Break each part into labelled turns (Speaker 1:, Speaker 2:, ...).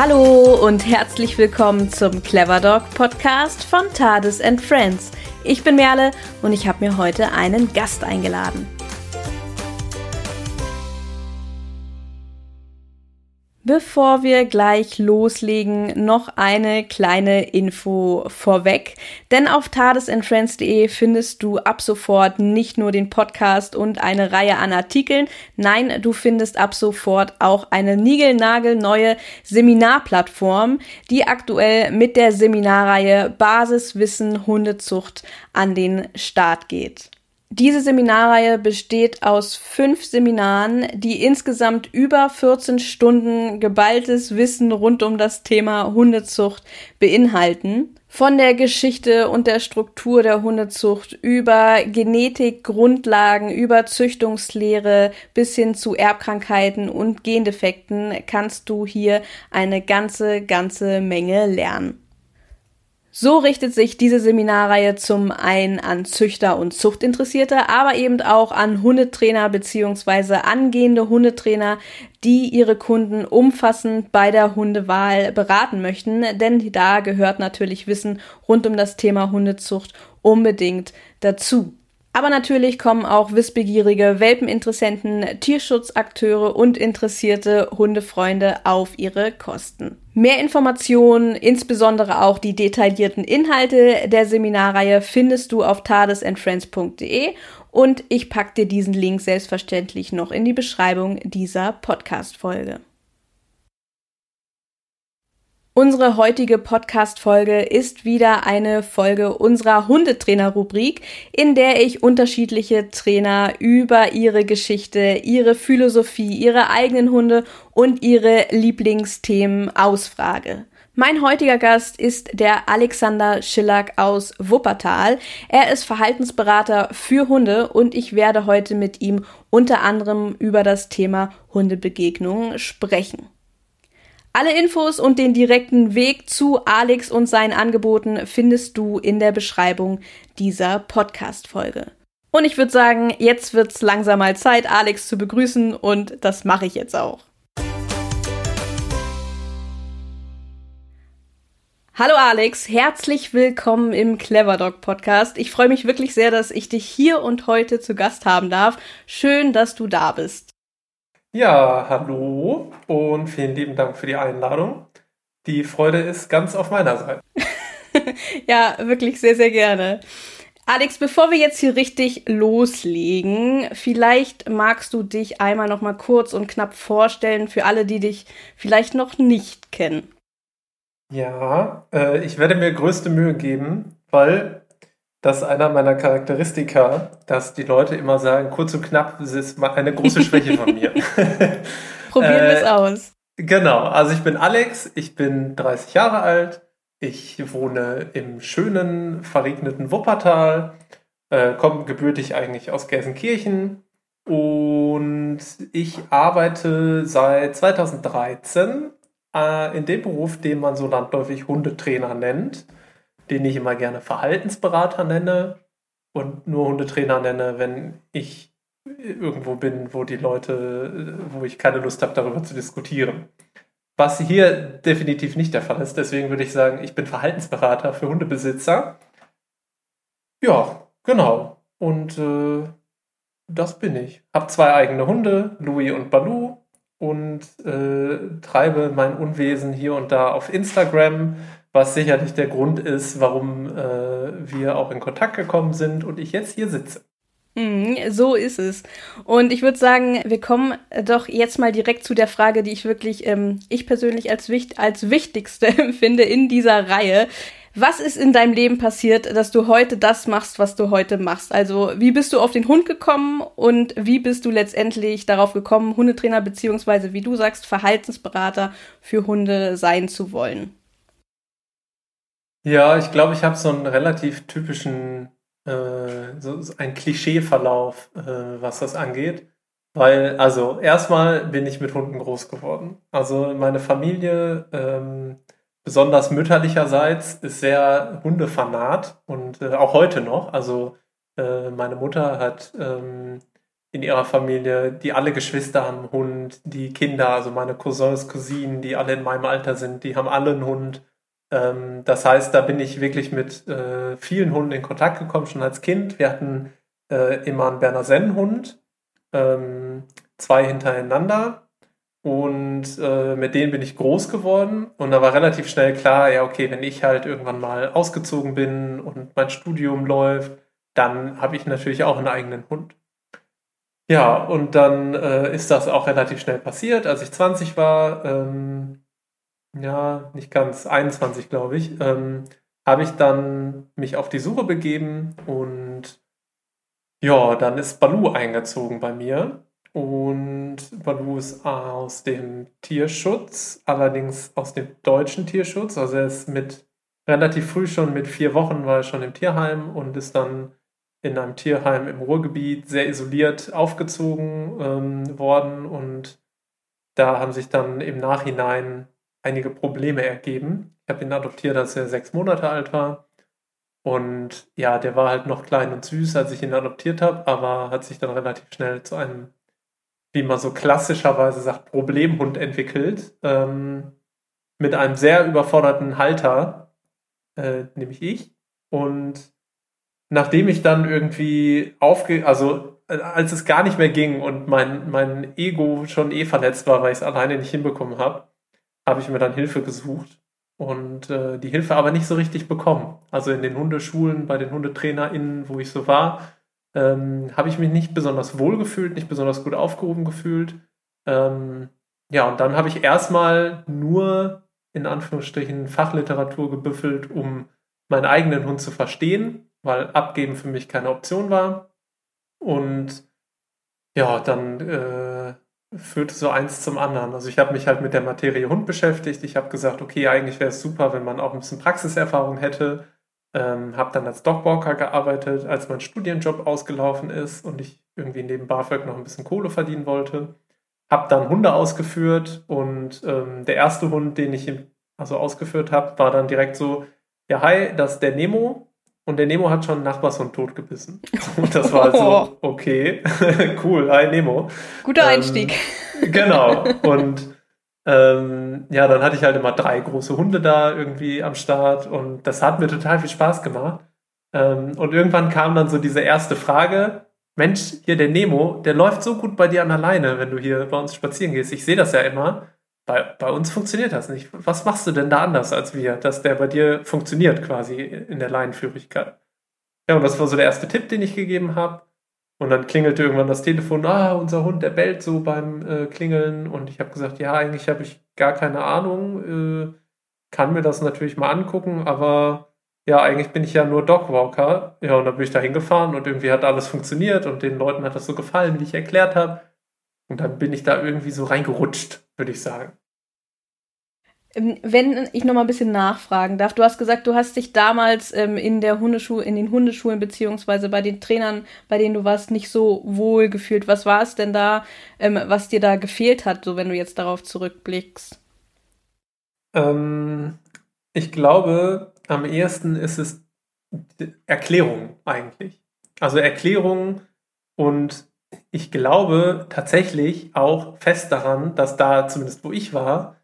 Speaker 1: Hallo und herzlich willkommen zum Clever Dog Podcast von Tades and Friends. Ich bin Merle und ich habe mir heute einen Gast eingeladen. Bevor wir gleich loslegen, noch eine kleine Info vorweg. Denn auf tadesandfriends.de findest du ab sofort nicht nur den Podcast und eine Reihe an Artikeln. Nein, du findest ab sofort auch eine niegelnagelneue Seminarplattform, die aktuell mit der Seminarreihe Basiswissen Hundezucht an den Start geht. Diese Seminarreihe besteht aus fünf Seminaren, die insgesamt über 14 Stunden geballtes Wissen rund um das Thema Hundezucht beinhalten. Von der Geschichte und der Struktur der Hundezucht über Genetik, Grundlagen, über Züchtungslehre bis hin zu Erbkrankheiten und Gendefekten kannst du hier eine ganze, ganze Menge lernen. So richtet sich diese Seminarreihe zum einen an Züchter und Zuchtinteressierte, aber eben auch an Hundetrainer bzw. angehende Hundetrainer, die ihre Kunden umfassend bei der Hundewahl beraten möchten, denn da gehört natürlich Wissen rund um das Thema Hundezucht unbedingt dazu. Aber natürlich kommen auch wissbegierige Welpeninteressenten, Tierschutzakteure und interessierte Hundefreunde auf ihre Kosten. Mehr Informationen, insbesondere auch die detaillierten Inhalte der Seminarreihe, findest du auf tadesandfriends.de und ich packe dir diesen Link selbstverständlich noch in die Beschreibung dieser Podcast-Folge. Unsere heutige Podcast-Folge ist wieder eine Folge unserer Hundetrainer-Rubrik, in der ich unterschiedliche Trainer über ihre Geschichte, ihre Philosophie, ihre eigenen Hunde und ihre Lieblingsthemen ausfrage. Mein heutiger Gast ist der Alexander Schillack aus Wuppertal. Er ist Verhaltensberater für Hunde und ich werde heute mit ihm unter anderem über das Thema Hundebegegnungen sprechen. Alle Infos und den direkten Weg zu Alex und seinen Angeboten findest du in der Beschreibung dieser Podcast-Folge. Und ich würde sagen, jetzt wird's langsam mal Zeit, Alex zu begrüßen und das mache ich jetzt auch. Hallo Alex, herzlich willkommen im Clever Dog Podcast. Ich freue mich wirklich sehr, dass ich dich hier und heute zu Gast haben darf. Schön, dass du da bist.
Speaker 2: Ja, hallo und vielen lieben Dank für die Einladung. Die Freude ist ganz auf meiner Seite.
Speaker 1: ja, wirklich sehr, sehr gerne. Alex, bevor wir jetzt hier richtig loslegen, vielleicht magst du dich einmal noch mal kurz und knapp vorstellen für alle, die dich vielleicht noch nicht kennen.
Speaker 2: Ja, äh, ich werde mir größte Mühe geben, weil das ist einer meiner Charakteristika, dass die Leute immer sagen, kurz und knapp, das ist eine große Schwäche von mir.
Speaker 1: Probieren wir es äh, aus.
Speaker 2: Genau, also ich bin Alex, ich bin 30 Jahre alt, ich wohne im schönen, verregneten Wuppertal, äh, komme gebürtig eigentlich aus Gelsenkirchen und ich arbeite seit 2013 äh, in dem Beruf, den man so landläufig Hundetrainer nennt den ich immer gerne Verhaltensberater nenne und nur Hundetrainer nenne, wenn ich irgendwo bin, wo die Leute, wo ich keine Lust habe, darüber zu diskutieren. Was hier definitiv nicht der Fall ist. Deswegen würde ich sagen, ich bin Verhaltensberater für Hundebesitzer. Ja, genau. Und äh, das bin ich. Hab zwei eigene Hunde, Louis und Balu, und äh, treibe mein Unwesen hier und da auf Instagram was sicherlich der Grund ist, warum äh, wir auch in Kontakt gekommen sind und ich jetzt hier sitze.
Speaker 1: Mhm, so ist es. Und ich würde sagen, wir kommen doch jetzt mal direkt zu der Frage, die ich wirklich, ähm, ich persönlich als, wicht als wichtigste empfinde in dieser Reihe. Was ist in deinem Leben passiert, dass du heute das machst, was du heute machst? Also, wie bist du auf den Hund gekommen und wie bist du letztendlich darauf gekommen, Hundetrainer beziehungsweise, wie du sagst, Verhaltensberater für Hunde sein zu wollen?
Speaker 2: Ja, ich glaube, ich habe so einen relativ typischen, äh, so, einen Klischeeverlauf, äh, was das angeht. Weil, also erstmal bin ich mit Hunden groß geworden. Also meine Familie, ähm, besonders mütterlicherseits, ist sehr Hundefanat und äh, auch heute noch. Also äh, meine Mutter hat ähm, in ihrer Familie, die alle Geschwister haben einen Hund, die Kinder, also meine Cousins, Cousinen, die alle in meinem Alter sind, die haben alle einen Hund. Ähm, das heißt, da bin ich wirklich mit äh, vielen Hunden in Kontakt gekommen, schon als Kind. Wir hatten äh, immer einen Berner Sennenhund, ähm, zwei hintereinander. Und äh, mit denen bin ich groß geworden. Und da war relativ schnell klar, ja, okay, wenn ich halt irgendwann mal ausgezogen bin und mein Studium läuft, dann habe ich natürlich auch einen eigenen Hund. Ja, und dann äh, ist das auch relativ schnell passiert. Als ich 20 war, ähm, ja, nicht ganz, 21 glaube ich, ähm, habe ich dann mich auf die Suche begeben und ja, dann ist Balu eingezogen bei mir. Und Balu ist aus dem Tierschutz, allerdings aus dem deutschen Tierschutz. Also er ist mit relativ früh schon mit vier Wochen war er schon im Tierheim und ist dann in einem Tierheim im Ruhrgebiet sehr isoliert aufgezogen ähm, worden und da haben sich dann im Nachhinein einige Probleme ergeben. Ich habe ihn adoptiert, als er sechs Monate alt war. Und ja, der war halt noch klein und süß, als ich ihn adoptiert habe, aber hat sich dann relativ schnell zu einem, wie man so klassischerweise sagt, Problemhund entwickelt. Ähm, mit einem sehr überforderten Halter, äh, nämlich ich. Und nachdem ich dann irgendwie aufge, also äh, als es gar nicht mehr ging und mein, mein Ego schon eh verletzt war, weil ich es alleine nicht hinbekommen habe, habe ich mir dann Hilfe gesucht und äh, die Hilfe aber nicht so richtig bekommen. Also in den Hundeschulen, bei den HundetrainerInnen, wo ich so war, ähm, habe ich mich nicht besonders wohl gefühlt, nicht besonders gut aufgehoben gefühlt. Ähm, ja, und dann habe ich erstmal nur in Anführungsstrichen Fachliteratur gebüffelt, um meinen eigenen Hund zu verstehen weil abgeben für mich keine Option war. Und ja, dann äh, führte so eins zum anderen. Also ich habe mich halt mit der Materie Hund beschäftigt. Ich habe gesagt, okay, eigentlich wäre es super, wenn man auch ein bisschen Praxiserfahrung hätte. Ähm, habe dann als Dogwalker gearbeitet, als mein Studienjob ausgelaufen ist und ich irgendwie neben BAföG noch ein bisschen Kohle verdienen wollte. Habe dann Hunde ausgeführt und ähm, der erste Hund, den ich also ausgeführt habe, war dann direkt so, ja hi, das ist der Nemo, und der Nemo hat schon einen Nachbarshund totgebissen. Und das war also, okay, cool, hi Nemo.
Speaker 1: Guter ähm, Einstieg.
Speaker 2: Genau. Und ähm, ja, dann hatte ich halt immer drei große Hunde da irgendwie am Start und das hat mir total viel Spaß gemacht. Ähm, und irgendwann kam dann so diese erste Frage, Mensch, hier der Nemo, der läuft so gut bei dir an der Leine, wenn du hier bei uns spazieren gehst. Ich sehe das ja immer. Bei, bei uns funktioniert das nicht. Was machst du denn da anders als wir, dass der bei dir funktioniert quasi in der Leinenführigkeit? Ja, und das war so der erste Tipp, den ich gegeben habe. Und dann klingelte irgendwann das Telefon, ah, unser Hund, der bellt so beim äh, Klingeln. Und ich habe gesagt, ja, eigentlich habe ich gar keine Ahnung, äh, kann mir das natürlich mal angucken, aber ja, eigentlich bin ich ja nur Dogwalker. Ja, und dann bin ich da hingefahren und irgendwie hat alles funktioniert und den Leuten hat das so gefallen, wie ich erklärt habe. Und dann bin ich da irgendwie so reingerutscht, würde ich sagen.
Speaker 1: Ähm, wenn ich noch mal ein bisschen nachfragen darf, du hast gesagt, du hast dich damals ähm, in der Hundeschule, in den Hundeschulen beziehungsweise bei den Trainern, bei denen du warst, nicht so wohl gefühlt. Was war es denn da, ähm, was dir da gefehlt hat, so wenn du jetzt darauf zurückblickst?
Speaker 2: Ähm, ich glaube, am ehesten ist es Erklärung eigentlich. Also Erklärung und ich glaube tatsächlich auch fest daran, dass da, zumindest wo ich war,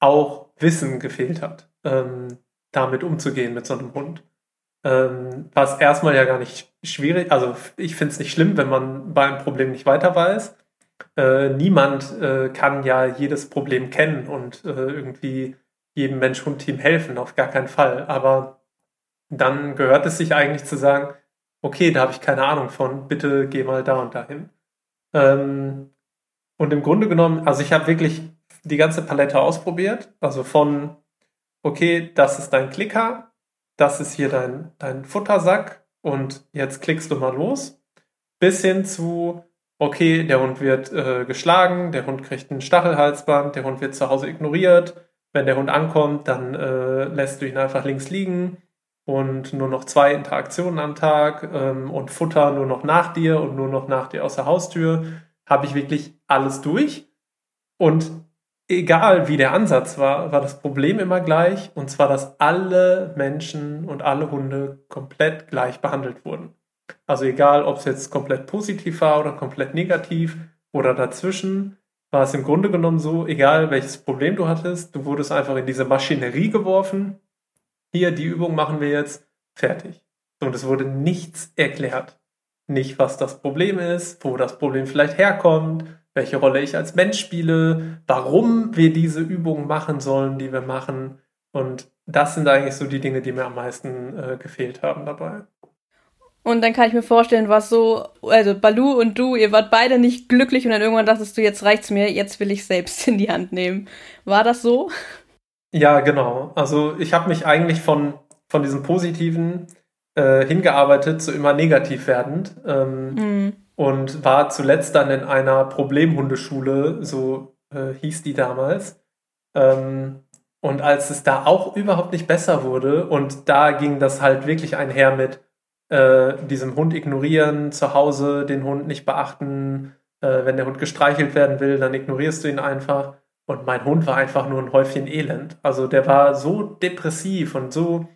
Speaker 2: auch Wissen gefehlt hat, ähm, damit umzugehen mit so einem Hund. Ähm, was erstmal ja gar nicht schwierig, also ich finde es nicht schlimm, wenn man bei einem Problem nicht weiter weiß. Äh, niemand äh, kann ja jedes Problem kennen und äh, irgendwie jedem Mensch-Hund-Team helfen, auf gar keinen Fall. Aber dann gehört es sich eigentlich zu sagen, okay, da habe ich keine Ahnung von, bitte geh mal da und dahin. Ähm, und im Grunde genommen, also ich habe wirklich die ganze Palette ausprobiert, also von, okay, das ist dein Klicker, das ist hier dein, dein Futtersack und jetzt klickst du mal los, bis hin zu, okay, der Hund wird äh, geschlagen, der Hund kriegt ein Stachelhalsband, der Hund wird zu Hause ignoriert, wenn der Hund ankommt, dann äh, lässt du ihn einfach links liegen und nur noch zwei Interaktionen am Tag ähm, und Futter nur noch nach dir und nur noch nach dir aus der Haustür, habe ich wirklich alles durch. Und egal wie der Ansatz war, war das Problem immer gleich. Und zwar, dass alle Menschen und alle Hunde komplett gleich behandelt wurden. Also egal, ob es jetzt komplett positiv war oder komplett negativ oder dazwischen, war es im Grunde genommen so, egal welches Problem du hattest, du wurdest einfach in diese Maschinerie geworfen. Hier, die Übung machen wir jetzt, fertig. Und es wurde nichts erklärt. Nicht, was das Problem ist, wo das Problem vielleicht herkommt, welche Rolle ich als Mensch spiele, warum wir diese Übungen machen sollen, die wir machen. Und das sind eigentlich so die Dinge, die mir am meisten äh, gefehlt haben dabei.
Speaker 1: Und dann kann ich mir vorstellen, was so, also Balu und du, ihr wart beide nicht glücklich und dann irgendwann dachtest du, jetzt reicht's mir, jetzt will ich selbst in die Hand nehmen. War das so?
Speaker 2: Ja, genau. Also ich habe mich eigentlich von, von diesem Positiven äh, hingearbeitet zu immer negativ werdend ähm, mhm. Und war zuletzt dann in einer Problemhundeschule, so äh, hieß die damals. Ähm, und als es da auch überhaupt nicht besser wurde und da ging das halt wirklich einher mit äh, diesem Hund ignorieren, zu Hause den Hund nicht beachten. Äh, wenn der Hund gestreichelt werden will, dann ignorierst du ihn einfach. Und mein Hund war einfach nur ein Häufchen Elend. Also der war so depressiv und so,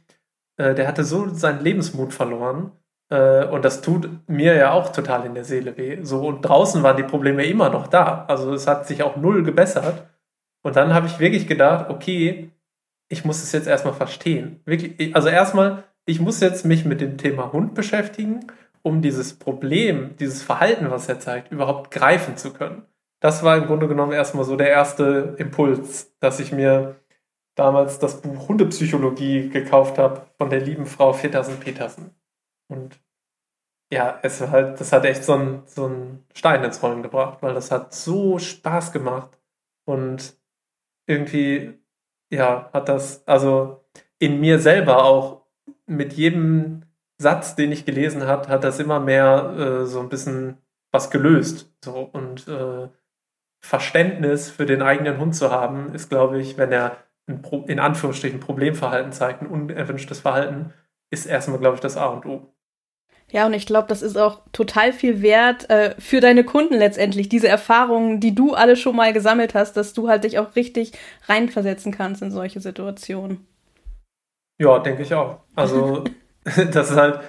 Speaker 2: äh, der hatte so seinen Lebensmut verloren. Äh, und das tut mir ja auch total in der Seele weh. So, und draußen waren die Probleme immer noch da. Also es hat sich auch null gebessert. Und dann habe ich wirklich gedacht, okay, ich muss es jetzt erstmal verstehen. Wirklich, also erstmal ich muss jetzt mich mit dem Thema Hund beschäftigen, um dieses Problem, dieses Verhalten, was er zeigt, überhaupt greifen zu können. Das war im Grunde genommen erstmal so der erste Impuls, dass ich mir damals das Buch Hundepsychologie gekauft habe von der lieben Frau Fittersen-Petersen. Und ja, es war halt, das hat echt so einen so Stein ins Rollen gebracht, weil das hat so Spaß gemacht. Und irgendwie, ja, hat das, also in mir selber auch mit jedem Satz, den ich gelesen habe, hat das immer mehr äh, so ein bisschen was gelöst. So und äh, Verständnis für den eigenen Hund zu haben, ist, glaube ich, wenn er in Anführungsstrichen Problemverhalten zeigt, ein unerwünschtes Verhalten, ist erstmal, glaube ich, das A und O.
Speaker 1: Ja, und ich glaube, das ist auch total viel wert äh, für deine Kunden letztendlich. Diese Erfahrungen, die du alle schon mal gesammelt hast, dass du halt dich auch richtig reinversetzen kannst in solche Situationen.
Speaker 2: Ja, denke ich auch. Also, das ist halt,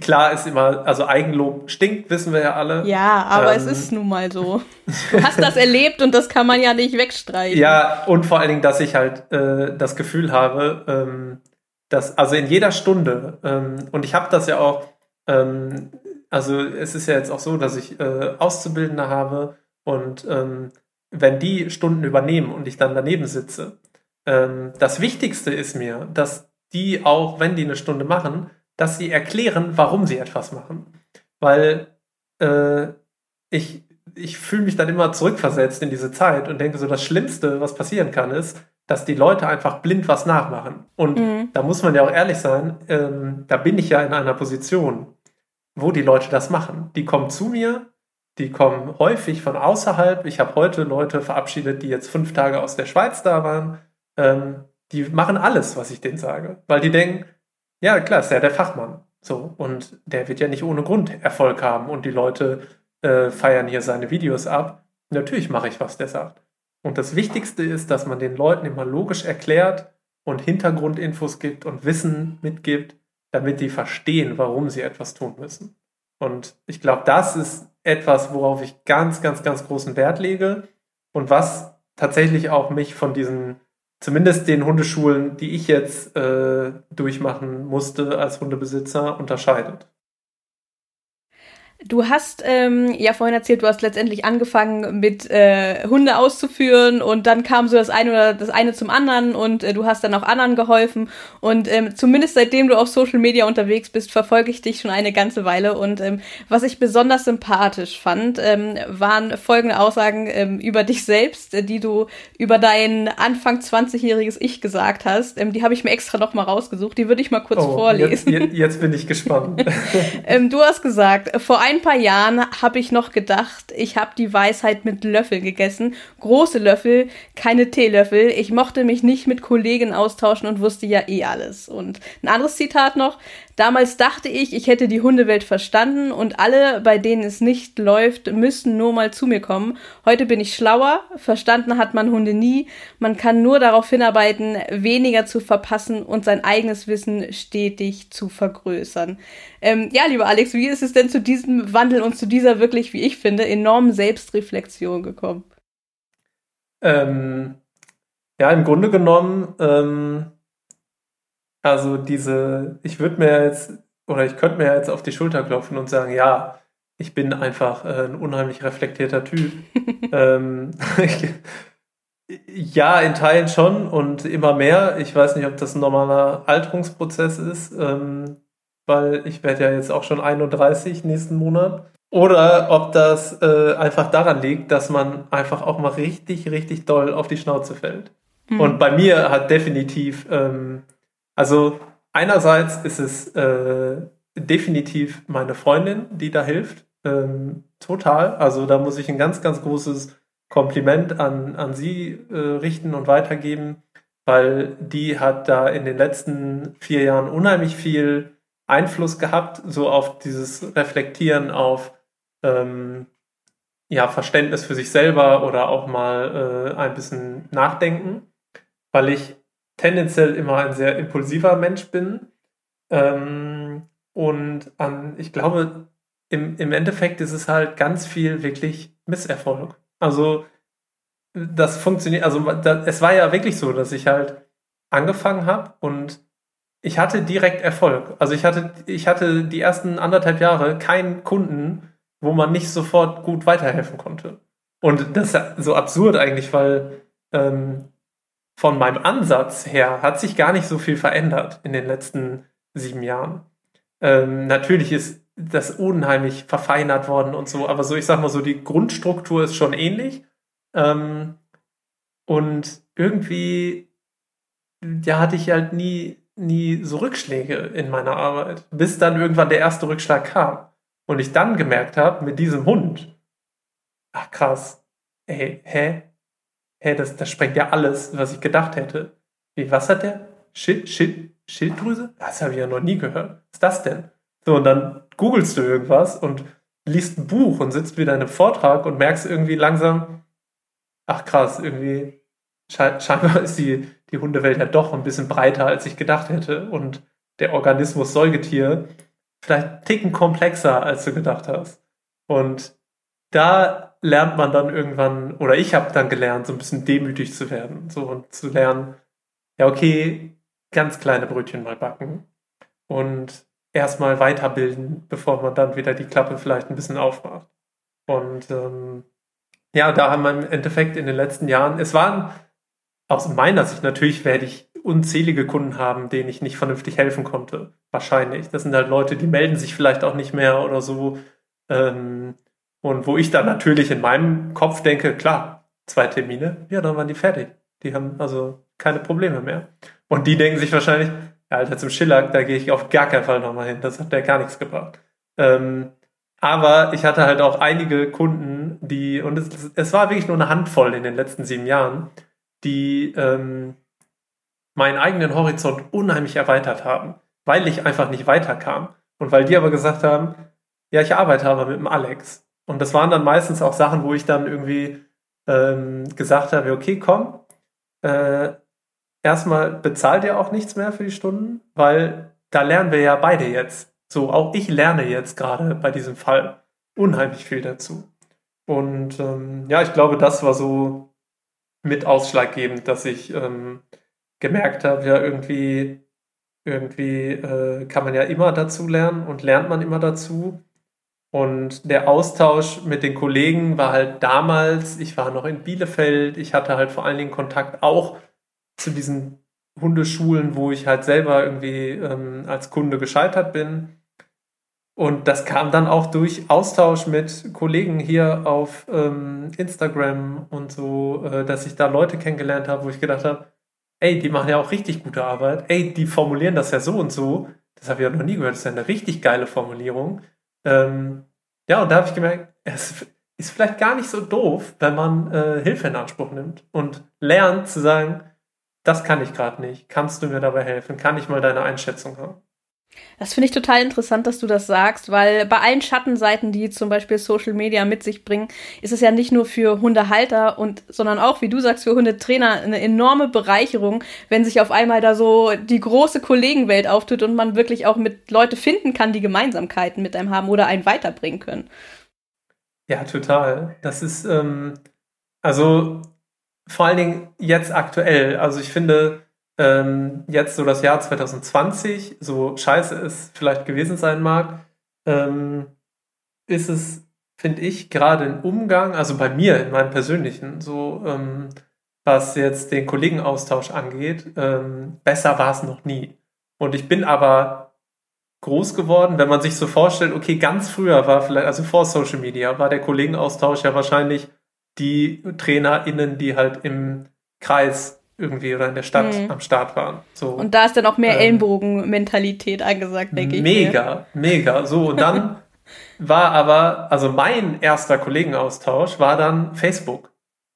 Speaker 2: klar ist immer, also Eigenlob stinkt, wissen wir ja alle.
Speaker 1: Ja, aber ähm, es ist nun mal so. Du hast das erlebt und das kann man ja nicht wegstreichen.
Speaker 2: Ja, und vor allen Dingen, dass ich halt äh, das Gefühl habe, ähm, dass, also in jeder Stunde, ähm, und ich habe das ja auch, ähm, also es ist ja jetzt auch so, dass ich äh, Auszubildende habe und ähm, wenn die Stunden übernehmen und ich dann daneben sitze, ähm, das Wichtigste ist mir, dass die auch, wenn die eine Stunde machen, dass sie erklären, warum sie etwas machen. Weil äh, ich, ich fühle mich dann immer zurückversetzt in diese Zeit und denke so, das Schlimmste, was passieren kann, ist, dass die Leute einfach blind was nachmachen. Und mhm. da muss man ja auch ehrlich sein, ähm, da bin ich ja in einer Position, wo die Leute das machen. Die kommen zu mir, die kommen häufig von außerhalb. Ich habe heute Leute verabschiedet, die jetzt fünf Tage aus der Schweiz da waren. Ähm, die machen alles, was ich denen sage. Weil die denken, ja klar, ist ja der Fachmann. So, und der wird ja nicht ohne Grund Erfolg haben und die Leute äh, feiern hier seine Videos ab. Natürlich mache ich, was der sagt. Und das Wichtigste ist, dass man den Leuten immer logisch erklärt und Hintergrundinfos gibt und Wissen mitgibt, damit die verstehen, warum sie etwas tun müssen. Und ich glaube, das ist etwas, worauf ich ganz, ganz, ganz großen Wert lege und was tatsächlich auch mich von diesen zumindest den Hundeschulen, die ich jetzt äh, durchmachen musste als Hundebesitzer, unterscheidet.
Speaker 1: Du hast ähm, ja vorhin erzählt, du hast letztendlich angefangen mit äh, Hunde auszuführen und dann kam so das eine oder das eine zum anderen und äh, du hast dann auch anderen geholfen und ähm, zumindest seitdem du auf Social Media unterwegs bist, verfolge ich dich schon eine ganze Weile und ähm, was ich besonders sympathisch fand, ähm, waren folgende Aussagen ähm, über dich selbst, äh, die du über dein Anfang 20-jähriges Ich gesagt hast. Ähm, die habe ich mir extra noch mal rausgesucht, die würde ich mal kurz oh, vorlesen.
Speaker 2: Jetzt, jetzt, bin ich gespannt.
Speaker 1: ähm, du hast gesagt, vor ein paar Jahren habe ich noch gedacht, ich habe die Weisheit mit Löffel gegessen. Große Löffel, keine Teelöffel. Ich mochte mich nicht mit Kollegen austauschen und wusste ja eh alles. Und ein anderes Zitat noch. Damals dachte ich, ich hätte die Hundewelt verstanden und alle, bei denen es nicht läuft, müssten nur mal zu mir kommen. Heute bin ich schlauer. Verstanden hat man Hunde nie. Man kann nur darauf hinarbeiten, weniger zu verpassen und sein eigenes Wissen stetig zu vergrößern. Ähm, ja, lieber Alex, wie ist es denn zu diesem Wandel und zu dieser wirklich, wie ich finde, enormen Selbstreflexion gekommen?
Speaker 2: Ähm, ja, im Grunde genommen, ähm, also diese, ich würde mir jetzt, oder ich könnte mir jetzt auf die Schulter klopfen und sagen, ja, ich bin einfach äh, ein unheimlich reflektierter Typ. ähm, ja, in Teilen schon und immer mehr. Ich weiß nicht, ob das ein normaler Alterungsprozess ist. Ähm, weil ich werde ja jetzt auch schon 31 nächsten Monat. Oder ob das äh, einfach daran liegt, dass man einfach auch mal richtig, richtig doll auf die Schnauze fällt. Mhm. Und bei mir hat definitiv, ähm, also einerseits ist es äh, definitiv meine Freundin, die da hilft. Ähm, total. Also da muss ich ein ganz, ganz großes Kompliment an, an sie äh, richten und weitergeben, weil die hat da in den letzten vier Jahren unheimlich viel Einfluss gehabt, so auf dieses Reflektieren auf ähm, ja, Verständnis für sich selber oder auch mal äh, ein bisschen nachdenken, weil ich tendenziell immer ein sehr impulsiver Mensch bin. Ähm, und an, ich glaube, im, im Endeffekt ist es halt ganz viel wirklich Misserfolg. Also das funktioniert, also da, es war ja wirklich so, dass ich halt angefangen habe und ich hatte direkt Erfolg. Also ich hatte, ich hatte die ersten anderthalb Jahre keinen Kunden, wo man nicht sofort gut weiterhelfen konnte. Und das ist so absurd eigentlich, weil ähm, von meinem Ansatz her hat sich gar nicht so viel verändert in den letzten sieben Jahren. Ähm, natürlich ist das unheimlich verfeinert worden und so, aber so, ich sag mal so, die Grundstruktur ist schon ähnlich. Ähm, und irgendwie, ja, hatte ich halt nie nie so Rückschläge in meiner Arbeit, bis dann irgendwann der erste Rückschlag kam und ich dann gemerkt habe, mit diesem Hund, ach krass, ey, hä? Hä, das, das sprengt ja alles, was ich gedacht hätte. Wie, was hat der? Schild, Schild, Schilddrüse? Das habe ich ja noch nie gehört. Was ist das denn? So, und dann googelst du irgendwas und liest ein Buch und sitzt wieder in einem Vortrag und merkst irgendwie langsam, ach krass, irgendwie scheinbar ist die, die Hundewelt ja doch ein bisschen breiter, als ich gedacht hätte. Und der Organismus Säugetier vielleicht einen Ticken komplexer, als du gedacht hast. Und da lernt man dann irgendwann, oder ich habe dann gelernt, so ein bisschen demütig zu werden. So und zu lernen, ja, okay, ganz kleine Brötchen mal backen. Und erstmal weiterbilden, bevor man dann wieder die Klappe vielleicht ein bisschen aufmacht. Und ähm, ja, da haben wir im Endeffekt in den letzten Jahren, es waren aus meiner Sicht natürlich werde ich unzählige Kunden haben, denen ich nicht vernünftig helfen konnte. Wahrscheinlich. Das sind halt Leute, die melden sich vielleicht auch nicht mehr oder so. Ähm, und wo ich dann natürlich in meinem Kopf denke, klar, zwei Termine, ja, dann waren die fertig. Die haben also keine Probleme mehr. Und die denken sich wahrscheinlich, ja, Alter, zum Schiller, da gehe ich auf gar keinen Fall nochmal hin. Das hat der gar nichts gebracht. Ähm, aber ich hatte halt auch einige Kunden, die, und es, es war wirklich nur eine Handvoll in den letzten sieben Jahren, die ähm, meinen eigenen Horizont unheimlich erweitert haben, weil ich einfach nicht weiterkam. Und weil die aber gesagt haben, ja, ich arbeite aber mit dem Alex. Und das waren dann meistens auch Sachen, wo ich dann irgendwie ähm, gesagt habe, okay, komm, äh, erstmal bezahlt ihr auch nichts mehr für die Stunden, weil da lernen wir ja beide jetzt. So, auch ich lerne jetzt gerade bei diesem Fall unheimlich viel dazu. Und ähm, ja, ich glaube, das war so mit ausschlaggebend, dass ich ähm, gemerkt habe, ja, irgendwie, irgendwie äh, kann man ja immer dazu lernen und lernt man immer dazu. Und der Austausch mit den Kollegen war halt damals, ich war noch in Bielefeld, ich hatte halt vor allen Dingen Kontakt auch zu diesen Hundeschulen, wo ich halt selber irgendwie ähm, als Kunde gescheitert bin. Und das kam dann auch durch Austausch mit Kollegen hier auf ähm, Instagram und so, äh, dass ich da Leute kennengelernt habe, wo ich gedacht habe, ey, die machen ja auch richtig gute Arbeit. Ey, die formulieren das ja so und so. Das habe ich ja noch nie gehört. Das ist ja eine richtig geile Formulierung. Ähm, ja, und da habe ich gemerkt, es ist vielleicht gar nicht so doof, wenn man äh, Hilfe in Anspruch nimmt und lernt zu sagen, das kann ich gerade nicht. Kannst du mir dabei helfen? Kann ich mal deine Einschätzung haben?
Speaker 1: Das finde ich total interessant, dass du das sagst, weil bei allen Schattenseiten, die zum Beispiel Social Media mit sich bringen, ist es ja nicht nur für Hundehalter und, sondern auch, wie du sagst, für Hundetrainer eine enorme Bereicherung, wenn sich auf einmal da so die große Kollegenwelt auftut und man wirklich auch mit Leute finden kann, die Gemeinsamkeiten mit einem haben oder einen weiterbringen können.
Speaker 2: Ja, total. Das ist, ähm, also vor allen Dingen jetzt aktuell. Also ich finde, ähm, jetzt so das Jahr 2020, so scheiße es vielleicht gewesen sein mag, ähm, ist es, finde ich, gerade im Umgang, also bei mir, in meinem persönlichen, so ähm, was jetzt den Kollegenaustausch angeht, ähm, besser war es noch nie. Und ich bin aber groß geworden, wenn man sich so vorstellt, okay, ganz früher war vielleicht, also vor Social Media, war der Kollegenaustausch ja wahrscheinlich die TrainerInnen, die halt im Kreis irgendwie oder in der Stadt mhm. am Start waren. So,
Speaker 1: und da ist dann auch mehr ähm, Ellenbogen-Mentalität angesagt, denke
Speaker 2: ich. Mega, mega. So, und dann war aber, also mein erster Kollegenaustausch war dann Facebook.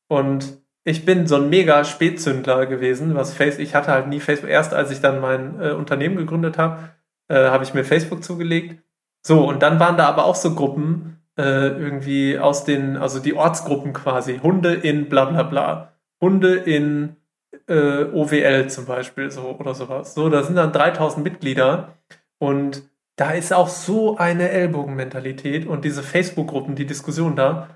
Speaker 2: Und ich bin so ein mega Spätzündler gewesen, was Facebook, ich hatte halt nie Facebook. Erst als ich dann mein äh, Unternehmen gegründet habe, äh, habe ich mir Facebook zugelegt. So, und dann waren da aber auch so Gruppen, äh, irgendwie aus den, also die Ortsgruppen quasi, Hunde in bla bla bla, Hunde in äh, OWL zum Beispiel so oder sowas. So, da sind dann 3000 Mitglieder und da ist auch so eine Ellbogenmentalität und diese Facebook-Gruppen, die Diskussion da,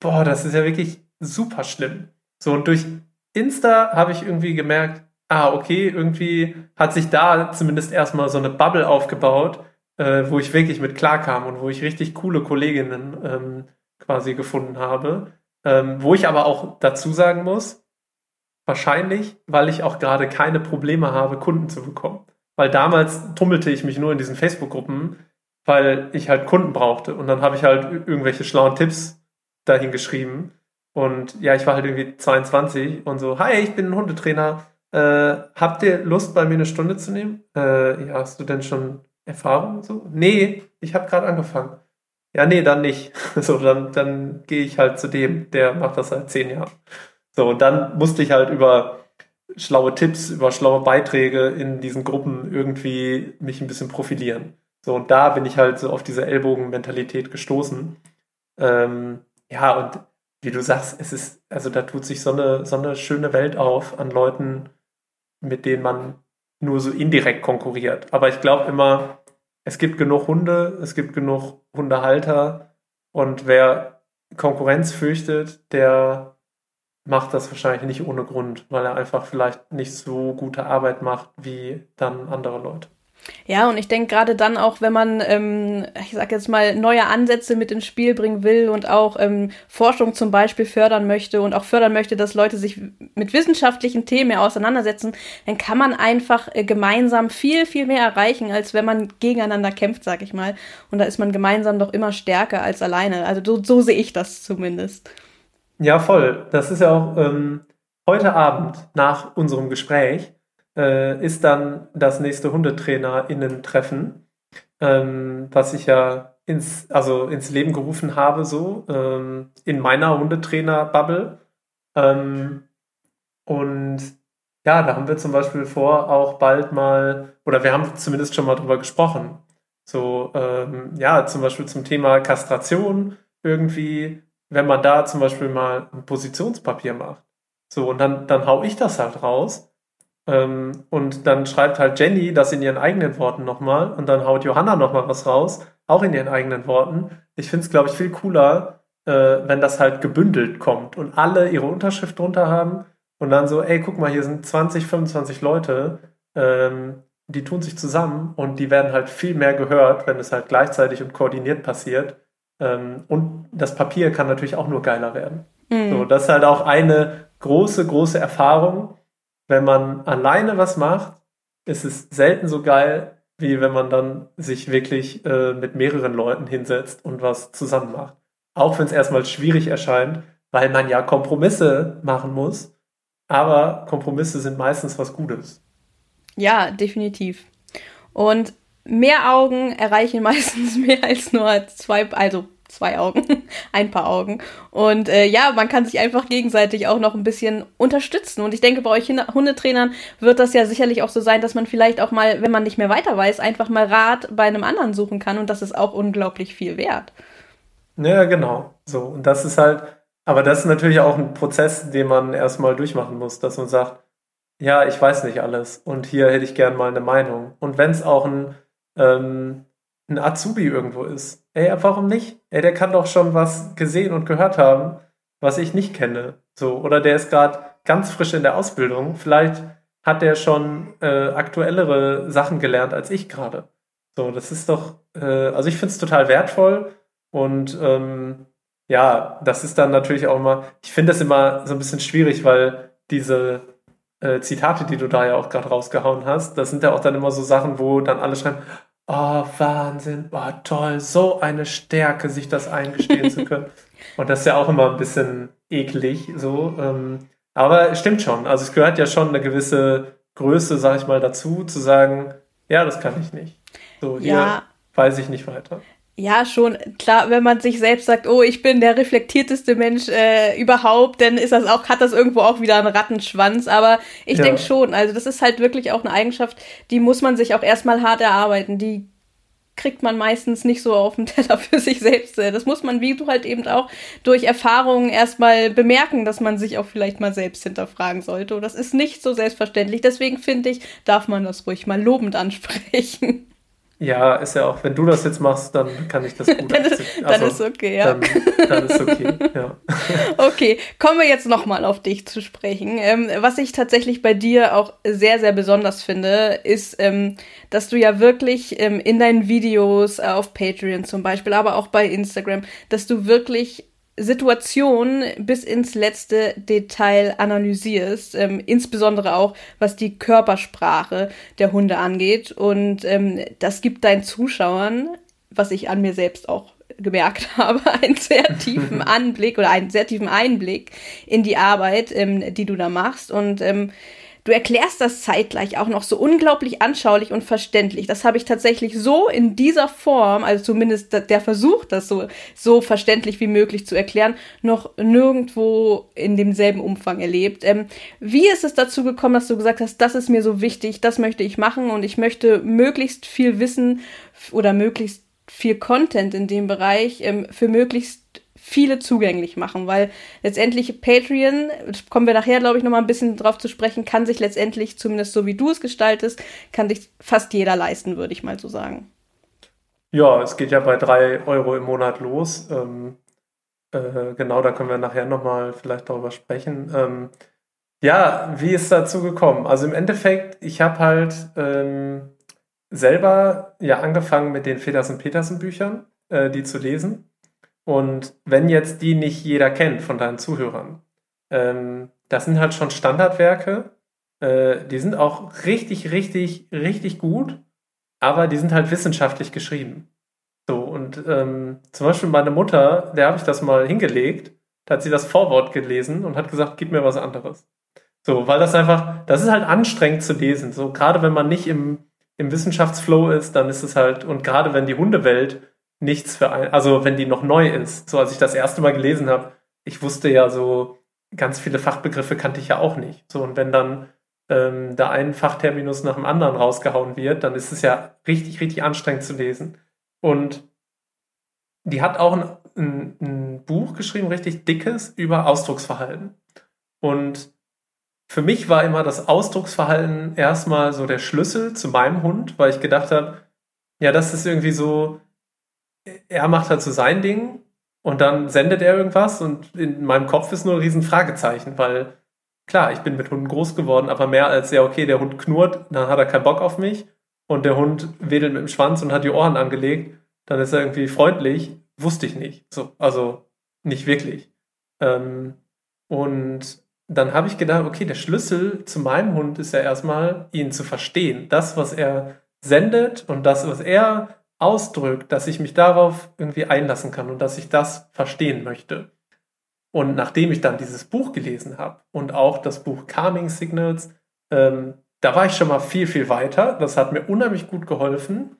Speaker 2: boah, das ist ja wirklich super schlimm. So, und durch Insta habe ich irgendwie gemerkt, ah, okay, irgendwie hat sich da zumindest erstmal so eine Bubble aufgebaut, äh, wo ich wirklich mit klarkam und wo ich richtig coole Kolleginnen ähm, quasi gefunden habe. Ähm, wo ich aber auch dazu sagen muss, wahrscheinlich, weil ich auch gerade keine Probleme habe, Kunden zu bekommen. Weil damals tummelte ich mich nur in diesen Facebook-Gruppen, weil ich halt Kunden brauchte. Und dann habe ich halt irgendwelche schlauen Tipps dahin geschrieben. Und ja, ich war halt irgendwie 22 und so, hi, ich bin ein Hundetrainer. Äh, habt ihr Lust, bei mir eine Stunde zu nehmen? Äh, ja, hast du denn schon Erfahrung so? Nee, ich habe gerade angefangen. Ja, nee, dann nicht. So, dann, dann gehe ich halt zu dem, der macht das seit zehn Jahren. So, und dann musste ich halt über schlaue Tipps, über schlaue Beiträge in diesen Gruppen irgendwie mich ein bisschen profilieren. So, und da bin ich halt so auf diese Ellbogenmentalität gestoßen. Ähm, ja, und wie du sagst, es ist, also da tut sich so eine, so eine schöne Welt auf an Leuten, mit denen man nur so indirekt konkurriert. Aber ich glaube immer, es gibt genug Hunde, es gibt genug Hundehalter und wer Konkurrenz fürchtet, der macht das wahrscheinlich nicht ohne Grund, weil er einfach vielleicht nicht so gute Arbeit macht wie dann andere Leute.
Speaker 1: Ja, und ich denke gerade dann auch, wenn man, ähm, ich sag jetzt mal, neue Ansätze mit ins Spiel bringen will und auch ähm, Forschung zum Beispiel fördern möchte und auch fördern möchte, dass Leute sich mit wissenschaftlichen Themen auseinandersetzen, dann kann man einfach äh, gemeinsam viel, viel mehr erreichen, als wenn man gegeneinander kämpft, sag ich mal. Und da ist man gemeinsam doch immer stärker als alleine. Also so, so sehe ich das zumindest.
Speaker 2: Ja, voll. Das ist ja auch ähm, heute Abend nach unserem Gespräch äh, ist dann das nächste HundetrainerInnen-Treffen, ähm, was ich ja ins, also ins Leben gerufen habe, so ähm, in meiner Hundetrainer-Bubble. Ähm, und ja, da haben wir zum Beispiel vor, auch bald mal, oder wir haben zumindest schon mal drüber gesprochen. So, ähm, ja, zum Beispiel zum Thema Kastration irgendwie, wenn man da zum Beispiel mal ein Positionspapier macht. So, und dann, dann hau ich das halt raus ähm, und dann schreibt halt Jenny das in ihren eigenen Worten nochmal und dann haut Johanna nochmal was raus, auch in ihren eigenen Worten. Ich finde es, glaube ich, viel cooler, äh, wenn das halt gebündelt kommt und alle ihre Unterschrift drunter haben und dann so, ey, guck mal, hier sind 20, 25 Leute, ähm, die tun sich zusammen und die werden halt viel mehr gehört, wenn es halt gleichzeitig und koordiniert passiert. Ähm, und das Papier kann natürlich auch nur geiler werden. Mhm. So, das ist halt auch eine große, große Erfahrung wenn man alleine was macht, ist es selten so geil, wie wenn man dann sich wirklich äh, mit mehreren Leuten hinsetzt und was zusammen macht. Auch wenn es erstmal schwierig erscheint, weil man ja Kompromisse machen muss. Aber Kompromisse sind meistens was Gutes.
Speaker 1: Ja, definitiv. Und mehr Augen erreichen meistens mehr als nur zwei, also zwei Augen, ein paar Augen. Und äh, ja, man kann sich einfach gegenseitig auch noch ein bisschen unterstützen. Und ich denke, bei euch Hundetrainern wird das ja sicherlich auch so sein, dass man vielleicht auch mal, wenn man nicht mehr weiter weiß, einfach mal Rat bei einem anderen suchen kann. Und das ist auch unglaublich viel wert.
Speaker 2: Ja, genau. So. Und das ist halt, aber das ist natürlich auch ein Prozess, den man erstmal durchmachen muss, dass man sagt, ja, ich weiß nicht alles und hier hätte ich gern mal eine Meinung. Und wenn es auch ein, ähm, ein Azubi irgendwo ist, ey, warum nicht? Ey, der kann doch schon was gesehen und gehört haben, was ich nicht kenne. So, oder der ist gerade ganz frisch in der Ausbildung. Vielleicht hat der schon äh, aktuellere Sachen gelernt als ich gerade. So, das ist doch, äh, also ich finde es total wertvoll und ähm, ja, das ist dann natürlich auch immer, ich finde das immer so ein bisschen schwierig, weil diese äh, Zitate, die du da ja auch gerade rausgehauen hast, das sind ja auch dann immer so Sachen, wo dann alle schreiben, oh, Wahnsinn, oh, toll, so eine Stärke, sich das eingestehen zu können. Und das ist ja auch immer ein bisschen eklig, so. Ähm, aber es stimmt schon. Also es gehört ja schon eine gewisse Größe, sag ich mal, dazu, zu sagen, ja, das kann ich nicht. So, hier ja. weiß ich nicht weiter.
Speaker 1: Ja, schon. Klar, wenn man sich selbst sagt, oh, ich bin der reflektierteste Mensch äh, überhaupt, dann ist das auch, hat das irgendwo auch wieder einen Rattenschwanz. Aber ich ja. denke schon, also das ist halt wirklich auch eine Eigenschaft, die muss man sich auch erstmal hart erarbeiten. Die kriegt man meistens nicht so auf den Teller für sich selbst. Das muss man, wie du halt eben auch, durch Erfahrungen erstmal bemerken, dass man sich auch vielleicht mal selbst hinterfragen sollte. Und das ist nicht so selbstverständlich. Deswegen finde ich, darf man das ruhig mal lobend ansprechen.
Speaker 2: Ja, ist ja auch, wenn du das jetzt machst, dann kann ich das gut
Speaker 1: Dann, ist, also, ist okay, ja.
Speaker 2: Dann, dann ist okay, ja.
Speaker 1: okay, kommen wir jetzt nochmal auf dich zu sprechen. Ähm, was ich tatsächlich bei dir auch sehr, sehr besonders finde, ist, ähm, dass du ja wirklich ähm, in deinen Videos äh, auf Patreon zum Beispiel, aber auch bei Instagram, dass du wirklich Situation bis ins letzte Detail analysierst, ähm, insbesondere auch was die Körpersprache der Hunde angeht. Und ähm, das gibt deinen Zuschauern, was ich an mir selbst auch gemerkt habe, einen sehr tiefen Anblick oder einen sehr tiefen Einblick in die Arbeit, ähm, die du da machst. Und ähm, Du erklärst das zeitgleich auch noch so unglaublich anschaulich und verständlich. Das habe ich tatsächlich so in dieser Form, also zumindest der Versuch, das so, so verständlich wie möglich zu erklären, noch nirgendwo in demselben Umfang erlebt. Ähm, wie ist es dazu gekommen, dass du gesagt hast, das ist mir so wichtig, das möchte ich machen und ich möchte möglichst viel Wissen oder möglichst viel Content in dem Bereich ähm, für möglichst viele zugänglich machen, weil letztendlich Patreon, kommen wir nachher, glaube ich, nochmal ein bisschen drauf zu sprechen, kann sich letztendlich, zumindest so wie du es gestaltest, kann sich fast jeder leisten, würde ich mal so sagen.
Speaker 2: Ja, es geht ja bei drei Euro im Monat los. Ähm, äh, genau, da können wir nachher nochmal vielleicht darüber sprechen. Ähm, ja, wie ist dazu gekommen? Also im Endeffekt, ich habe halt ähm, selber ja angefangen mit den Federsen-Petersen-Büchern, äh, die zu lesen. Und wenn jetzt die nicht jeder kennt von deinen Zuhörern, ähm, das sind halt schon Standardwerke. Äh, die sind auch richtig, richtig, richtig gut, aber die sind halt wissenschaftlich geschrieben. So, und ähm, zum Beispiel meine Mutter, der habe ich das mal hingelegt, da hat sie das Vorwort gelesen und hat gesagt, gib mir was anderes. So, weil das einfach, das ist halt anstrengend zu lesen. So, gerade wenn man nicht im, im Wissenschaftsflow ist, dann ist es halt, und gerade wenn die Hundewelt nichts für ein, also wenn die noch neu ist. So als ich das erste Mal gelesen habe, ich wusste ja so, ganz viele Fachbegriffe kannte ich ja auch nicht. So und wenn dann ähm, da ein Fachterminus nach dem anderen rausgehauen wird, dann ist es ja richtig, richtig anstrengend zu lesen. Und die hat auch ein, ein, ein Buch geschrieben, richtig dickes, über Ausdrucksverhalten. Und für mich war immer das Ausdrucksverhalten erstmal so der Schlüssel zu meinem Hund, weil ich gedacht habe, ja, das ist irgendwie so, er macht halt so sein Ding und dann sendet er irgendwas und in meinem Kopf ist nur ein riesen Fragezeichen, weil klar, ich bin mit Hunden groß geworden, aber mehr als ja, okay, der Hund knurrt, dann hat er keinen Bock auf mich und der Hund wedelt mit dem Schwanz und hat die Ohren angelegt, dann ist er irgendwie freundlich, wusste ich nicht. So, also nicht wirklich. Ähm, und dann habe ich gedacht, okay, der Schlüssel zu meinem Hund ist ja erstmal, ihn zu verstehen. Das, was er sendet und das, was er ausdrückt, dass ich mich darauf irgendwie einlassen kann und dass ich das verstehen möchte. Und nachdem ich dann dieses Buch gelesen habe und auch das Buch Calming Signals, ähm, da war ich schon mal viel, viel weiter. Das hat mir unheimlich gut geholfen.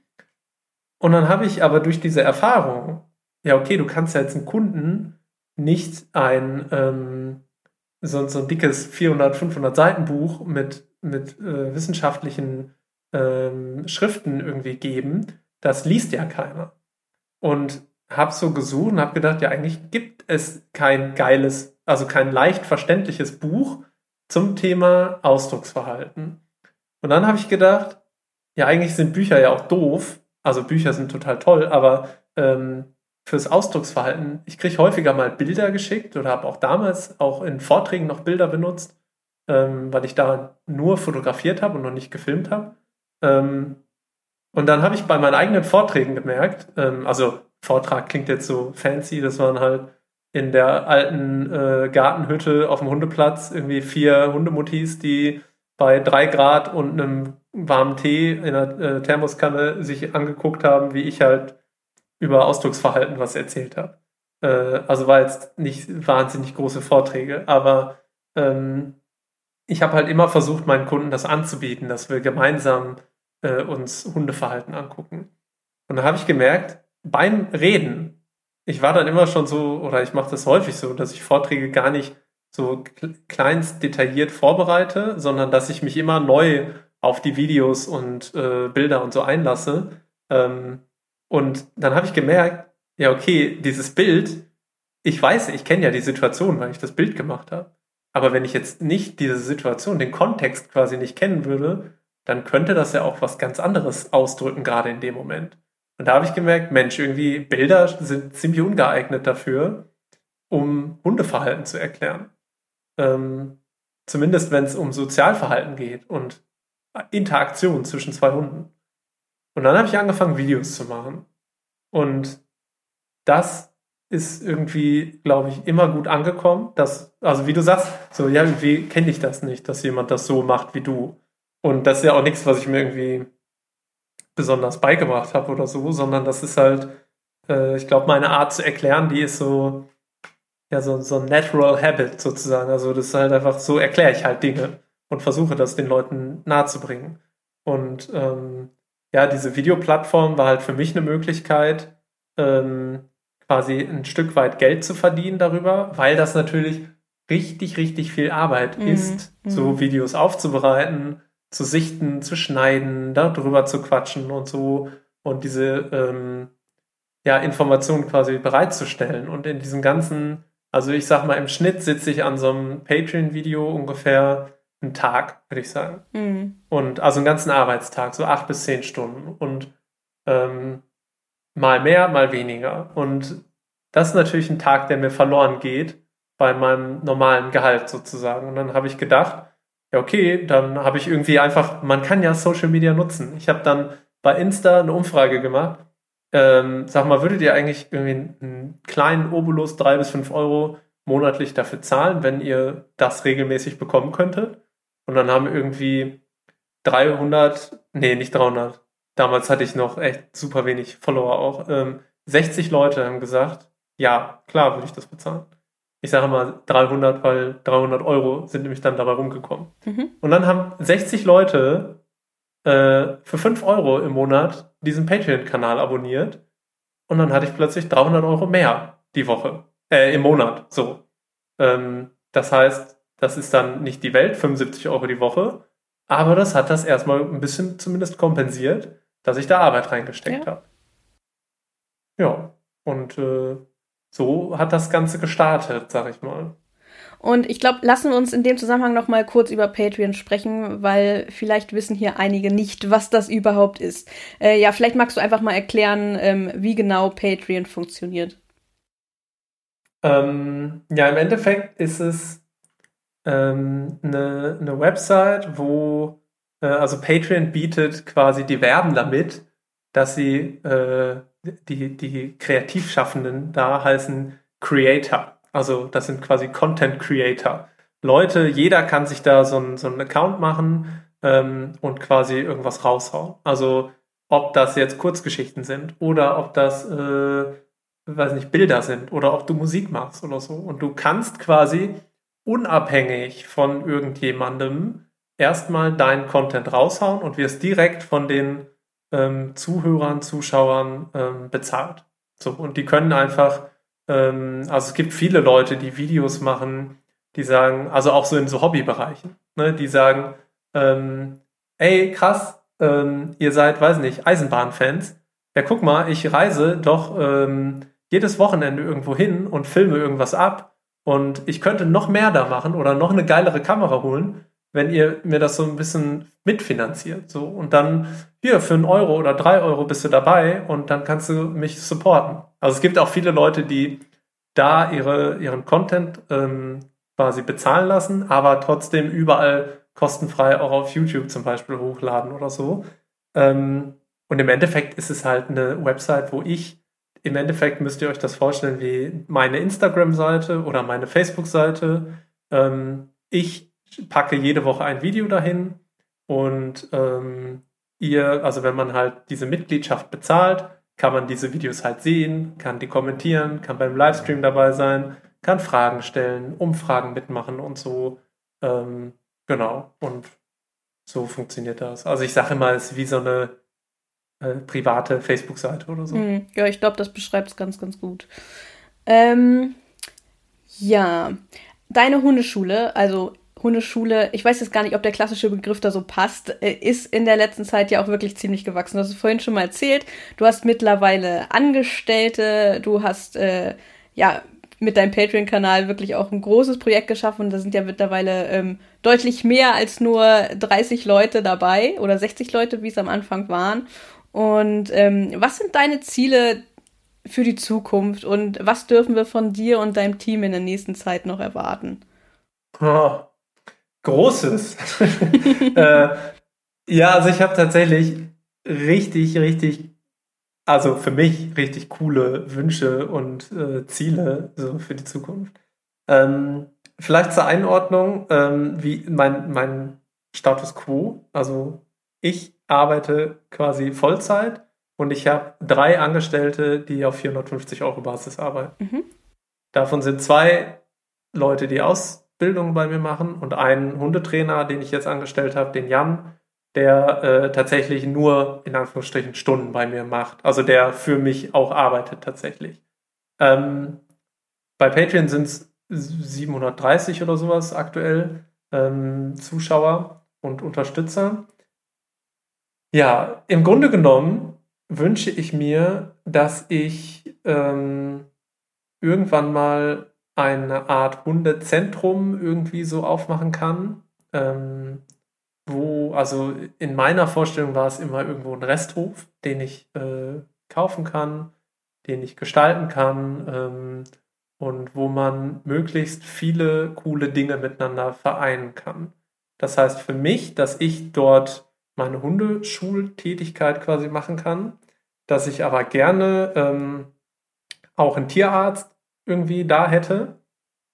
Speaker 2: Und dann habe ich aber durch diese Erfahrung ja, okay, du kannst ja jetzt einen Kunden nicht ein ähm, so, so ein dickes 400, 500 Seiten Buch mit, mit äh, wissenschaftlichen ähm, Schriften irgendwie geben. Das liest ja keiner. Und habe so gesucht und habe gedacht, ja, eigentlich gibt es kein geiles, also kein leicht verständliches Buch zum Thema Ausdrucksverhalten. Und dann habe ich gedacht, ja, eigentlich sind Bücher ja auch doof. Also Bücher sind total toll, aber ähm, fürs Ausdrucksverhalten, ich kriege häufiger mal Bilder geschickt oder habe auch damals auch in Vorträgen noch Bilder benutzt, ähm, weil ich da nur fotografiert habe und noch nicht gefilmt habe. Ähm, und dann habe ich bei meinen eigenen Vorträgen gemerkt, ähm, also Vortrag klingt jetzt so fancy, das waren halt in der alten äh, Gartenhütte auf dem Hundeplatz irgendwie vier Hundemutis, die bei drei Grad und einem warmen Tee in einer äh, Thermoskanne sich angeguckt haben, wie ich halt über Ausdrucksverhalten was erzählt habe. Äh, also war jetzt nicht wahnsinnig große Vorträge, aber ähm, ich habe halt immer versucht, meinen Kunden das anzubieten, dass wir gemeinsam äh, uns Hundeverhalten angucken. Und da habe ich gemerkt, beim Reden, ich war dann immer schon so, oder ich mache das häufig so, dass ich Vorträge gar nicht so kleinst detailliert vorbereite, sondern dass ich mich immer neu auf die Videos und äh, Bilder und so einlasse. Ähm, und dann habe ich gemerkt, ja, okay, dieses Bild, ich weiß, ich kenne ja die Situation, weil ich das Bild gemacht habe. Aber wenn ich jetzt nicht diese Situation, den Kontext quasi nicht kennen würde, dann könnte das ja auch was ganz anderes ausdrücken, gerade in dem Moment. Und da habe ich gemerkt, Mensch, irgendwie Bilder sind ziemlich ungeeignet dafür, um Hundeverhalten zu erklären. Ähm, zumindest wenn es um Sozialverhalten geht und Interaktion zwischen zwei Hunden. Und dann habe ich angefangen, Videos zu machen. Und das ist irgendwie, glaube ich, immer gut angekommen. Dass, also wie du sagst, so, ja, irgendwie kenne ich das nicht, dass jemand das so macht wie du. Und das ist ja auch nichts, was ich mir irgendwie besonders beigebracht habe oder so, sondern das ist halt, äh, ich glaube, meine Art zu erklären, die ist so, ja, so, so ein Natural Habit sozusagen. Also das ist halt einfach, so erkläre ich halt Dinge und versuche das den Leuten nahezubringen. Und ähm, ja, diese Videoplattform war halt für mich eine Möglichkeit, ähm, quasi ein Stück weit Geld zu verdienen darüber, weil das natürlich richtig, richtig viel Arbeit mhm. ist, so mhm. Videos aufzubereiten, zu sichten, zu schneiden, darüber zu quatschen und so und diese ähm, ja, Informationen quasi bereitzustellen. Und in diesem ganzen, also ich sag mal, im Schnitt sitze ich an so einem Patreon-Video ungefähr einen Tag, würde ich sagen. Mhm. Und also einen ganzen Arbeitstag, so acht bis zehn Stunden. Und ähm, mal mehr, mal weniger. Und das ist natürlich ein Tag, der mir verloren geht bei meinem normalen Gehalt sozusagen. Und dann habe ich gedacht, ja, okay, dann habe ich irgendwie einfach, man kann ja Social Media nutzen. Ich habe dann bei Insta eine Umfrage gemacht. Ähm, sag mal, würdet ihr eigentlich irgendwie einen kleinen Obolus, drei bis fünf Euro monatlich dafür zahlen, wenn ihr das regelmäßig bekommen könntet? Und dann haben irgendwie 300, nee, nicht 300. Damals hatte ich noch echt super wenig Follower auch. Ähm, 60 Leute haben gesagt, ja, klar würde ich das bezahlen ich sage mal 300, weil 300 Euro sind nämlich dann dabei rumgekommen. Mhm. Und dann haben 60 Leute äh, für 5 Euro im Monat diesen Patreon-Kanal abonniert. Und dann hatte ich plötzlich 300 Euro mehr die Woche, äh, im Monat, so. Ähm, das heißt, das ist dann nicht die Welt, 75 Euro die Woche, aber das hat das erstmal ein bisschen zumindest kompensiert, dass ich da Arbeit reingesteckt ja. habe. Ja, und äh, so hat das Ganze gestartet, sag ich mal.
Speaker 1: Und ich glaube, lassen wir uns in dem Zusammenhang noch mal kurz über Patreon sprechen, weil vielleicht wissen hier einige nicht, was das überhaupt ist. Äh, ja, vielleicht magst du einfach mal erklären, ähm, wie genau Patreon funktioniert.
Speaker 2: Ähm, ja, im Endeffekt ist es ähm, eine, eine Website, wo, äh, also Patreon bietet quasi die Werben damit, dass sie äh, die, die Kreativschaffenden da heißen Creator. Also das sind quasi Content Creator. Leute, jeder kann sich da so einen so Account machen ähm, und quasi irgendwas raushauen. Also ob das jetzt Kurzgeschichten sind oder ob das, äh, weiß nicht, Bilder sind oder ob du Musik machst oder so. Und du kannst quasi unabhängig von irgendjemandem erstmal deinen Content raushauen und wirst direkt von den ähm, Zuhörern, Zuschauern ähm, bezahlt. So, und die können einfach, ähm, also es gibt viele Leute, die Videos machen, die sagen, also auch so in so Hobbybereichen, ne, die sagen, ähm, ey, krass, ähm, ihr seid, weiß nicht, Eisenbahnfans. Ja, guck mal, ich reise doch ähm, jedes Wochenende irgendwo hin und filme irgendwas ab und ich könnte noch mehr da machen oder noch eine geilere Kamera holen, wenn ihr mir das so ein bisschen mitfinanziert. So, und dann hier für einen Euro oder drei Euro bist du dabei und dann kannst du mich supporten. Also es gibt auch viele Leute, die da ihre, ihren Content ähm, quasi bezahlen lassen, aber trotzdem überall kostenfrei auch auf YouTube zum Beispiel hochladen oder so. Ähm, und im Endeffekt ist es halt eine Website, wo ich, im Endeffekt müsst ihr euch das vorstellen wie meine Instagram-Seite oder meine Facebook-Seite. Ähm, ich packe jede Woche ein Video dahin und ähm, ihr, also wenn man halt diese Mitgliedschaft bezahlt, kann man diese Videos halt sehen, kann die kommentieren, kann beim Livestream dabei sein, kann Fragen stellen, Umfragen mitmachen und so. Ähm, genau. Und so funktioniert das. Also ich sage immer, es ist wie so eine äh, private Facebook-Seite oder so.
Speaker 1: Mm, ja, ich glaube, das beschreibt es ganz, ganz gut. Ähm, ja, deine Hundeschule, also Hundeschule, ich weiß jetzt gar nicht, ob der klassische Begriff da so passt, äh, ist in der letzten Zeit ja auch wirklich ziemlich gewachsen. Du hast es vorhin schon mal erzählt. Du hast mittlerweile Angestellte, du hast äh, ja mit deinem Patreon-Kanal wirklich auch ein großes Projekt geschaffen. Da sind ja mittlerweile ähm, deutlich mehr als nur 30 Leute dabei oder 60 Leute, wie es am Anfang waren. Und ähm, was sind deine Ziele für die Zukunft und was dürfen wir von dir und deinem Team in der nächsten Zeit noch erwarten?
Speaker 2: Oh, Großes. äh, ja, also ich habe tatsächlich richtig, richtig, also für mich richtig coole Wünsche und äh, Ziele so für die Zukunft. Ähm, vielleicht zur Einordnung, ähm, wie mein, mein Status quo. Also ich arbeite quasi Vollzeit und ich habe drei Angestellte, die auf 450 Euro Basis arbeiten. Mhm. Davon sind zwei Leute, die aus Ausbildung bei mir machen und einen Hundetrainer, den ich jetzt angestellt habe, den Jan, der äh, tatsächlich nur in Anführungsstrichen Stunden bei mir macht. Also der für mich auch arbeitet tatsächlich. Ähm, bei Patreon sind es 730 oder sowas aktuell ähm, Zuschauer und Unterstützer. Ja, im Grunde genommen wünsche ich mir, dass ich ähm, irgendwann mal eine Art Hundezentrum irgendwie so aufmachen kann. Ähm, wo, also in meiner Vorstellung war es immer irgendwo ein Resthof, den ich äh, kaufen kann, den ich gestalten kann ähm, und wo man möglichst viele coole Dinge miteinander vereinen kann. Das heißt für mich, dass ich dort meine Hundeschultätigkeit quasi machen kann, dass ich aber gerne ähm, auch einen Tierarzt irgendwie da hätte,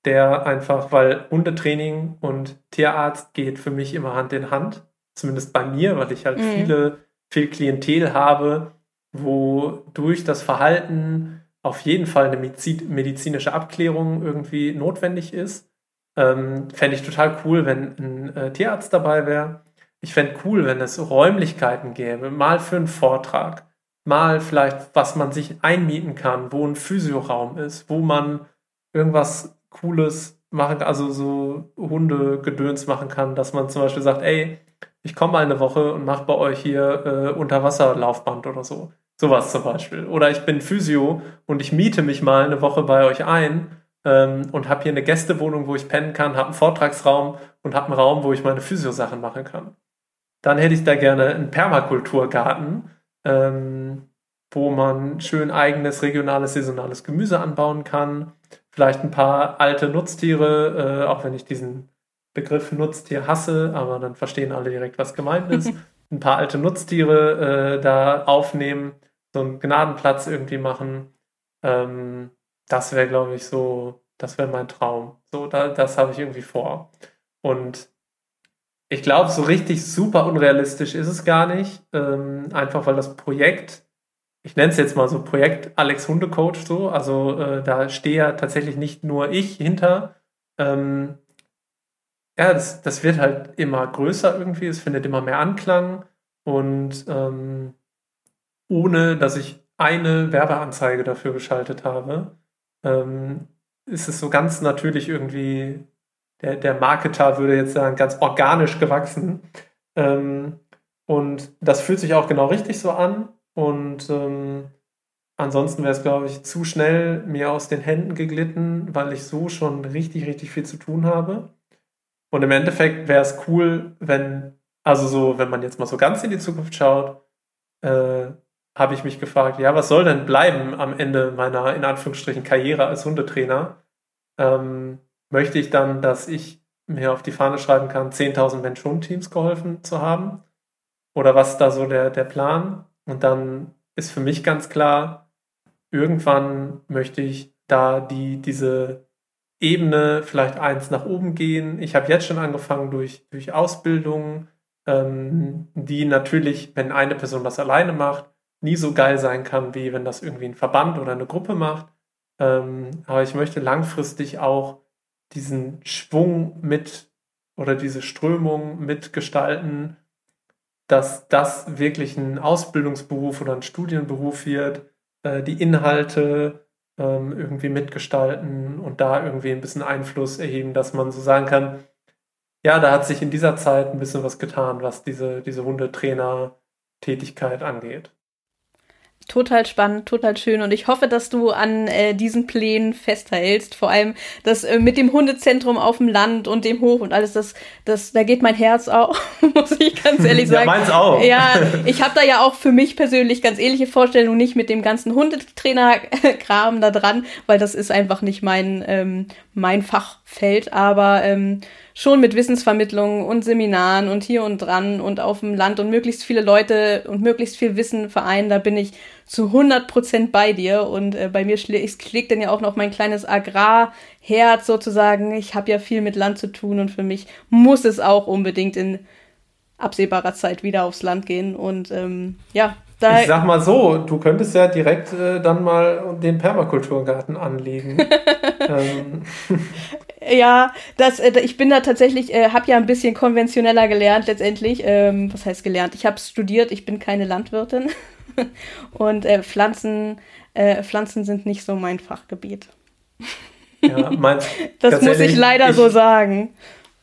Speaker 2: der einfach, weil Hundetraining und Tierarzt geht für mich immer Hand in Hand, zumindest bei mir, weil ich halt mhm. viele, viel Klientel habe, wo durch das Verhalten auf jeden Fall eine medizinische Abklärung irgendwie notwendig ist. Ähm, Fände ich total cool, wenn ein äh, Tierarzt dabei wäre. Ich fände cool, wenn es Räumlichkeiten gäbe, mal für einen Vortrag, mal vielleicht, was man sich einmieten kann, wo ein Physioraum ist, wo man irgendwas Cooles machen, also so Hundegedöns machen kann, dass man zum Beispiel sagt, ey, ich komme mal eine Woche und mache bei euch hier äh, Unterwasserlaufband oder so. Sowas zum Beispiel. Oder ich bin Physio und ich miete mich mal eine Woche bei euch ein ähm, und habe hier eine Gästewohnung, wo ich pennen kann, habe einen Vortragsraum und habe einen Raum, wo ich meine Physio-Sachen machen kann. Dann hätte ich da gerne einen Permakulturgarten, ähm, wo man schön eigenes regionales, saisonales Gemüse anbauen kann. Vielleicht ein paar alte Nutztiere, äh, auch wenn ich diesen Begriff Nutztier hasse, aber dann verstehen alle direkt, was gemeint ist. ein paar alte Nutztiere äh, da aufnehmen, so einen Gnadenplatz irgendwie machen. Ähm, das wäre, glaube ich, so, das wäre mein Traum. So, da, das habe ich irgendwie vor. Und ich glaube, so richtig super unrealistisch ist es gar nicht. Ähm, einfach weil das Projekt, ich nenne es jetzt mal so Projekt Alex Hundecoach so, also äh, da stehe ja tatsächlich nicht nur ich hinter. Ähm, ja, das, das wird halt immer größer irgendwie, es findet immer mehr Anklang und ähm, ohne dass ich eine Werbeanzeige dafür geschaltet habe, ähm, ist es so ganz natürlich irgendwie, der, der Marketer würde jetzt sagen, ganz organisch gewachsen. Ähm, und das fühlt sich auch genau richtig so an. Und ähm, ansonsten wäre es, glaube ich, zu schnell mir aus den Händen geglitten, weil ich so schon richtig, richtig viel zu tun habe. Und im Endeffekt wäre es cool, wenn, also so, wenn man jetzt mal so ganz in die Zukunft schaut, äh, habe ich mich gefragt, ja, was soll denn bleiben am Ende meiner, in Anführungsstrichen, Karriere als Hundetrainer? Ähm, möchte ich dann, dass ich mir auf die Fahne schreiben kann, 10.000 Mensch-Hund-Teams geholfen zu haben? Oder was ist da so der, der Plan? Und dann ist für mich ganz klar, irgendwann möchte ich da die, diese Ebene vielleicht eins nach oben gehen. Ich habe jetzt schon angefangen durch, durch Ausbildung, ähm, die natürlich, wenn eine Person das alleine macht, nie so geil sein kann, wie wenn das irgendwie ein Verband oder eine Gruppe macht. Ähm, aber ich möchte langfristig auch diesen Schwung mit oder diese Strömung mitgestalten, dass das wirklich ein Ausbildungsberuf oder ein Studienberuf wird, äh, die Inhalte ähm, irgendwie mitgestalten und da irgendwie ein bisschen Einfluss erheben, dass man so sagen kann, ja, da hat sich in dieser Zeit ein bisschen was getan, was diese, diese Hundetrainer-Tätigkeit angeht.
Speaker 1: Total spannend, total schön und ich hoffe, dass du an äh, diesen Plänen festhältst. Vor allem das äh, mit dem Hundezentrum auf dem Land und dem Hof und alles, das, das, da geht mein Herz auch, muss ich ganz ehrlich sagen.
Speaker 2: Ja, meins auch.
Speaker 1: Ja, ich habe da ja auch für mich persönlich ganz ähnliche Vorstellungen, nicht mit dem ganzen Hundetrainer-Kram da dran, weil das ist einfach nicht mein, ähm, mein Fachfeld, aber ähm, schon mit Wissensvermittlung und Seminaren und hier und dran und auf dem Land und möglichst viele Leute und möglichst viel Wissen vereinen, da bin ich zu 100 Prozent bei dir und äh, bei mir schlä schlägt dann ja auch noch mein kleines Agrarherz sozusagen. Ich habe ja viel mit Land zu tun und für mich muss es auch unbedingt in absehbarer Zeit wieder aufs Land gehen und ähm, ja,
Speaker 2: da ich sag mal so, du könntest ja direkt äh, dann mal den Permakulturgarten anlegen. ähm.
Speaker 1: Ja, das, äh, ich bin da tatsächlich, äh, habe ja ein bisschen konventioneller gelernt letztendlich. Ähm, was heißt gelernt? Ich habe studiert, ich bin keine Landwirtin. Und äh, Pflanzen, äh, Pflanzen sind nicht so mein Fachgebiet.
Speaker 2: Ja, mein,
Speaker 1: das muss ich leider ich, so sagen.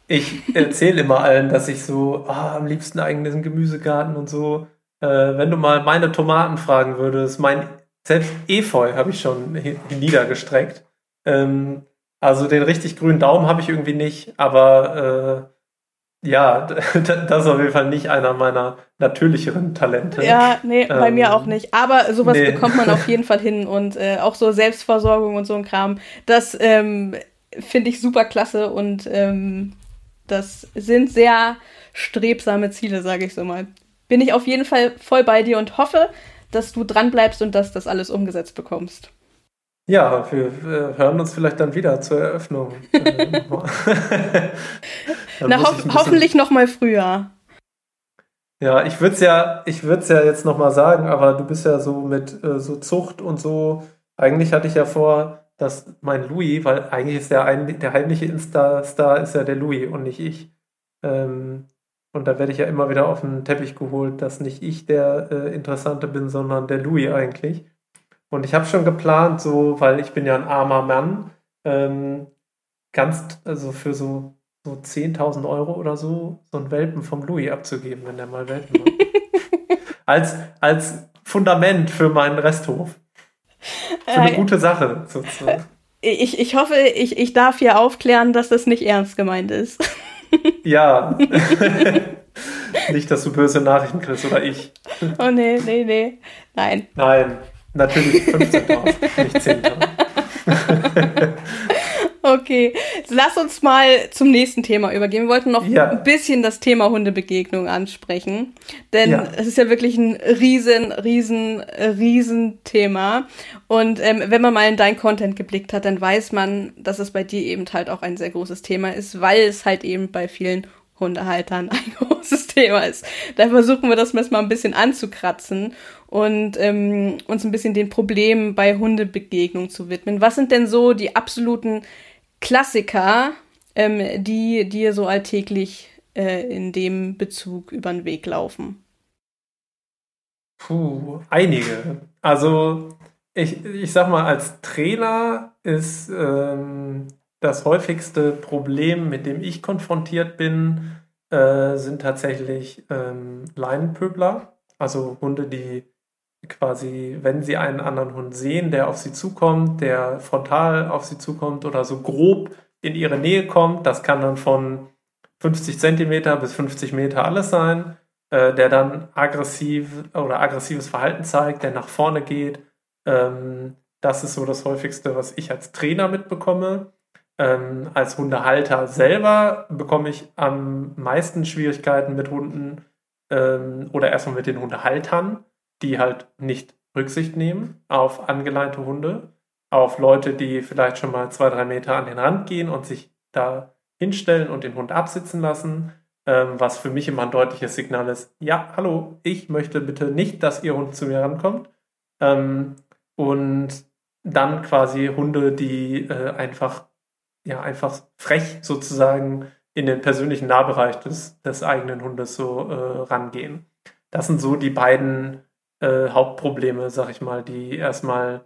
Speaker 2: Ich erzähle immer allen, dass ich so ah, am liebsten eigenen Gemüsegarten und so äh, wenn du mal meine Tomaten fragen würdest, mein selbst Efeu habe ich schon niedergestreckt. Ähm, also den richtig grünen Daumen habe ich irgendwie nicht, aber äh, ja, das ist auf jeden Fall nicht einer meiner natürlicheren Talente.
Speaker 1: Ja, nee, ähm, bei mir auch nicht. Aber sowas nee. bekommt man auf jeden Fall hin und äh, auch so Selbstversorgung und so ein Kram, das ähm, finde ich super klasse und ähm, das sind sehr strebsame Ziele, sage ich so mal bin ich auf jeden Fall voll bei dir und hoffe, dass du dran bleibst und dass das alles umgesetzt bekommst.
Speaker 2: Ja, wir äh, hören uns vielleicht dann wieder zur Eröffnung.
Speaker 1: Na, ho hoffentlich noch mal früher.
Speaker 2: Ja, ich würde es ja, ich ja jetzt noch mal sagen, aber du bist ja so mit äh, so Zucht und so. Eigentlich hatte ich ja vor, dass mein Louis, weil eigentlich ist der, ein, der heimliche Insta-Star ist ja der Louis und nicht ich. Ähm, und da werde ich ja immer wieder auf den Teppich geholt, dass nicht ich der äh, Interessante bin, sondern der Louis eigentlich. Und ich habe schon geplant, so, weil ich bin ja ein armer Mann, ähm, ganz, also für so, so 10.000 Euro oder so, so einen Welpen vom Louis abzugeben, wenn der mal Welpen macht. als, als Fundament für meinen Resthof. Für eine äh, gute Sache, sozusagen.
Speaker 1: Ich, ich hoffe, ich, ich darf hier aufklären, dass das nicht ernst gemeint ist.
Speaker 2: Ja. Nicht, dass du böse Nachrichten kriegst oder ich.
Speaker 1: Oh nee, nee, nee. Nein.
Speaker 2: Nein, natürlich 15.000, nicht 10.000.
Speaker 1: Okay, lass uns mal zum nächsten Thema übergehen. Wir wollten noch ja. ein bisschen das Thema Hundebegegnung ansprechen, denn ja. es ist ja wirklich ein riesen, riesen, riesen Thema. Und ähm, wenn man mal in dein Content geblickt hat, dann weiß man, dass es bei dir eben halt auch ein sehr großes Thema ist, weil es halt eben bei vielen Hundehaltern ein großes Thema ist. Da versuchen wir das mal ein bisschen anzukratzen und ähm, uns ein bisschen den Problemen bei Hundebegegnung zu widmen. Was sind denn so die absoluten Klassiker, ähm, die dir so alltäglich äh, in dem Bezug über den Weg laufen?
Speaker 2: Puh, einige. Also ich, ich sag mal, als Trainer ist ähm, das häufigste Problem, mit dem ich konfrontiert bin, äh, sind tatsächlich ähm, Leinenpöbler. Also Hunde, die quasi, wenn sie einen anderen Hund sehen, der auf sie zukommt, der frontal auf sie zukommt oder so grob in ihre Nähe kommt, das kann dann von 50 Zentimeter bis 50 Meter alles sein, äh, der dann aggressiv oder aggressives Verhalten zeigt, der nach vorne geht. Ähm, das ist so das häufigste, was ich als Trainer mitbekomme. Ähm, als Hundehalter selber bekomme ich am meisten Schwierigkeiten mit Hunden ähm, oder erstmal mit den Hundehaltern, die halt nicht Rücksicht nehmen auf angeleinte Hunde, auf Leute, die vielleicht schon mal zwei, drei Meter an den Rand gehen und sich da hinstellen und den Hund absitzen lassen, ähm, was für mich immer ein deutliches Signal ist, ja, hallo, ich möchte bitte nicht, dass Ihr Hund zu mir rankommt. Ähm, und dann quasi Hunde, die äh, einfach, ja, einfach frech sozusagen in den persönlichen Nahbereich des, des eigenen Hundes so äh, rangehen. Das sind so die beiden äh, Hauptprobleme, sag ich mal, die erstmal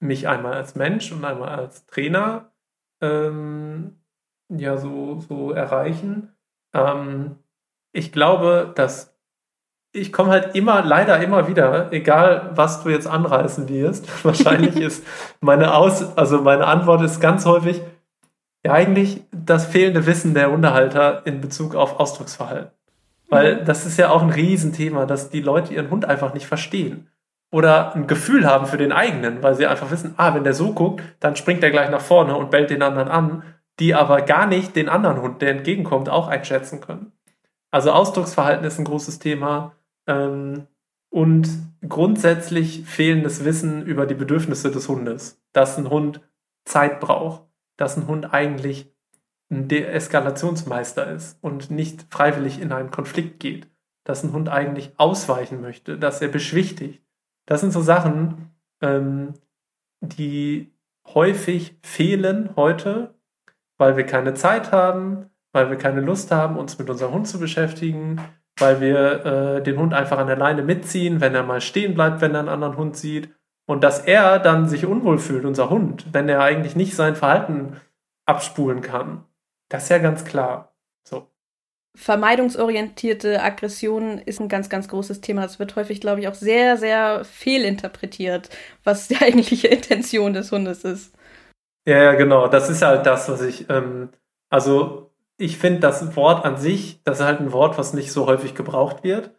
Speaker 2: mich einmal als Mensch und einmal als Trainer ähm, ja so, so erreichen. Ähm, ich glaube, dass ich komme halt immer, leider immer wieder, egal was du jetzt anreißen wirst. Wahrscheinlich ist meine Aus, also meine Antwort ist ganz häufig, ja, eigentlich das fehlende Wissen der Unterhalter in Bezug auf Ausdrucksverhalten. Weil mhm. das ist ja auch ein Riesenthema, dass die Leute ihren Hund einfach nicht verstehen. Oder ein Gefühl haben für den eigenen, weil sie einfach wissen, ah, wenn der so guckt, dann springt er gleich nach vorne und bellt den anderen an, die aber gar nicht den anderen Hund, der entgegenkommt, auch einschätzen können. Also Ausdrucksverhalten ist ein großes Thema ähm, und grundsätzlich fehlendes Wissen über die Bedürfnisse des Hundes. Dass ein Hund Zeit braucht, dass ein Hund eigentlich ein Deeskalationsmeister ist und nicht freiwillig in einen Konflikt geht. Dass ein Hund eigentlich ausweichen möchte, dass er beschwichtigt. Das sind so Sachen, ähm, die häufig fehlen heute, weil wir keine Zeit haben, weil wir keine Lust haben, uns mit unserem Hund zu beschäftigen, weil wir äh, den Hund einfach an der Leine mitziehen, wenn er mal stehen bleibt, wenn er einen anderen Hund sieht. Und dass er dann sich unwohl fühlt, unser Hund, wenn er eigentlich nicht sein Verhalten abspulen kann. Das ist ja ganz klar. So.
Speaker 1: Vermeidungsorientierte Aggression ist ein ganz, ganz großes Thema. Es wird häufig, glaube ich, auch sehr, sehr fehlinterpretiert, was die eigentliche Intention des Hundes ist.
Speaker 2: Ja, ja, genau. Das ist halt das, was ich, ähm, also ich finde das Wort an sich, das ist halt ein Wort, was nicht so häufig gebraucht wird.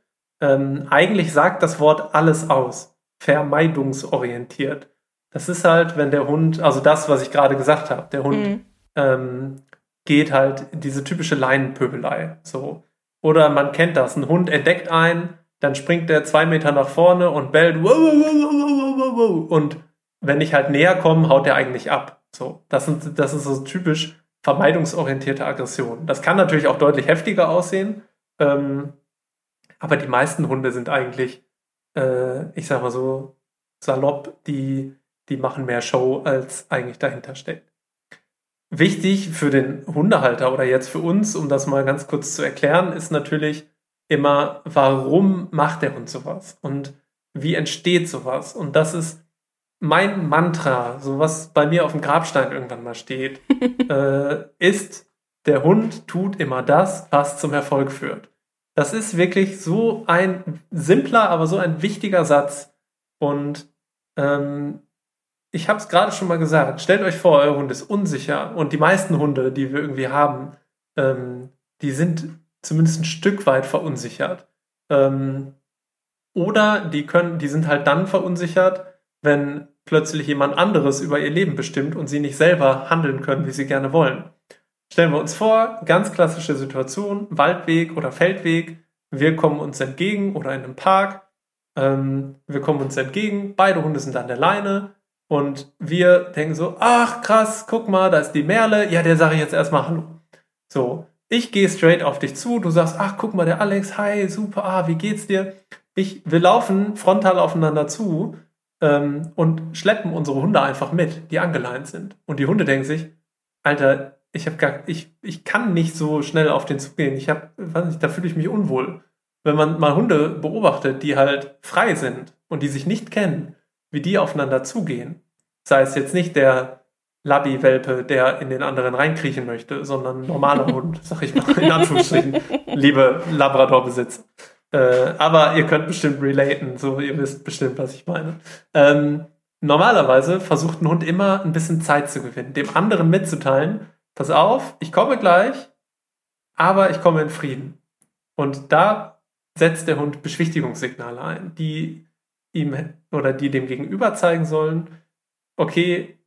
Speaker 2: Ähm, eigentlich sagt das Wort alles aus. Vermeidungsorientiert. Das ist halt, wenn der Hund, also das, was ich gerade gesagt habe, der Hund mhm. ähm, geht halt diese typische Leinenpöbelei. So. Oder man kennt das, ein Hund entdeckt einen, dann springt der zwei Meter nach vorne und bellt wow, wow, wow, und wenn ich halt näher komme, haut der eigentlich ab. So, das, sind, das ist so typisch vermeidungsorientierte Aggression. Das kann natürlich auch deutlich heftiger aussehen, ähm, aber die meisten Hunde sind eigentlich, äh, ich sag mal so, salopp, die, die machen mehr Show, als eigentlich dahinter steckt. Wichtig für den Hundehalter oder jetzt für uns, um das mal ganz kurz zu erklären, ist natürlich immer, warum macht der Hund sowas und wie entsteht sowas? Und das ist mein Mantra, so was bei mir auf dem Grabstein irgendwann mal steht, äh, ist, der Hund tut immer das, was zum Erfolg führt. Das ist wirklich so ein simpler, aber so ein wichtiger Satz. Und ähm, ich habe es gerade schon mal gesagt, stellt euch vor, euer Hund ist unsicher und die meisten Hunde, die wir irgendwie haben, ähm, die sind zumindest ein Stück weit verunsichert. Ähm, oder die können, die sind halt dann verunsichert, wenn plötzlich jemand anderes über ihr Leben bestimmt und sie nicht selber handeln können, wie sie gerne wollen. Stellen wir uns vor, ganz klassische Situation, Waldweg oder Feldweg, wir kommen uns entgegen oder in einem Park, ähm, wir kommen uns entgegen, beide Hunde sind an der Leine und wir denken so, ach krass, guck mal, da ist die Merle, ja, der sage ich jetzt erstmal Hallo. So, ich gehe straight auf dich zu, du sagst, ach guck mal, der Alex, hi, super, ah, wie geht's dir? Ich, wir laufen frontal aufeinander zu ähm, und schleppen unsere Hunde einfach mit, die angeleint sind. Und die Hunde denken sich, Alter, ich habe gar, ich, ich kann nicht so schnell auf den Zug gehen. Ich habe, weiß nicht, da fühle ich mich unwohl. wenn man mal Hunde beobachtet, die halt frei sind und die sich nicht kennen, wie die aufeinander zugehen. Sei es jetzt nicht der Labby-Welpe, der in den anderen reinkriechen möchte, sondern ein normaler Hund, sag ich mal, in Anführungsstrichen, liebe Labrador-Besitzer. Äh, aber ihr könnt bestimmt relaten, so ihr wisst bestimmt, was ich meine. Ähm, normalerweise versucht ein Hund immer ein bisschen Zeit zu gewinnen, dem anderen mitzuteilen, pass auf, ich komme gleich, aber ich komme in Frieden. Und da setzt der Hund Beschwichtigungssignale ein, die ihm oder die dem Gegenüber zeigen sollen, okay,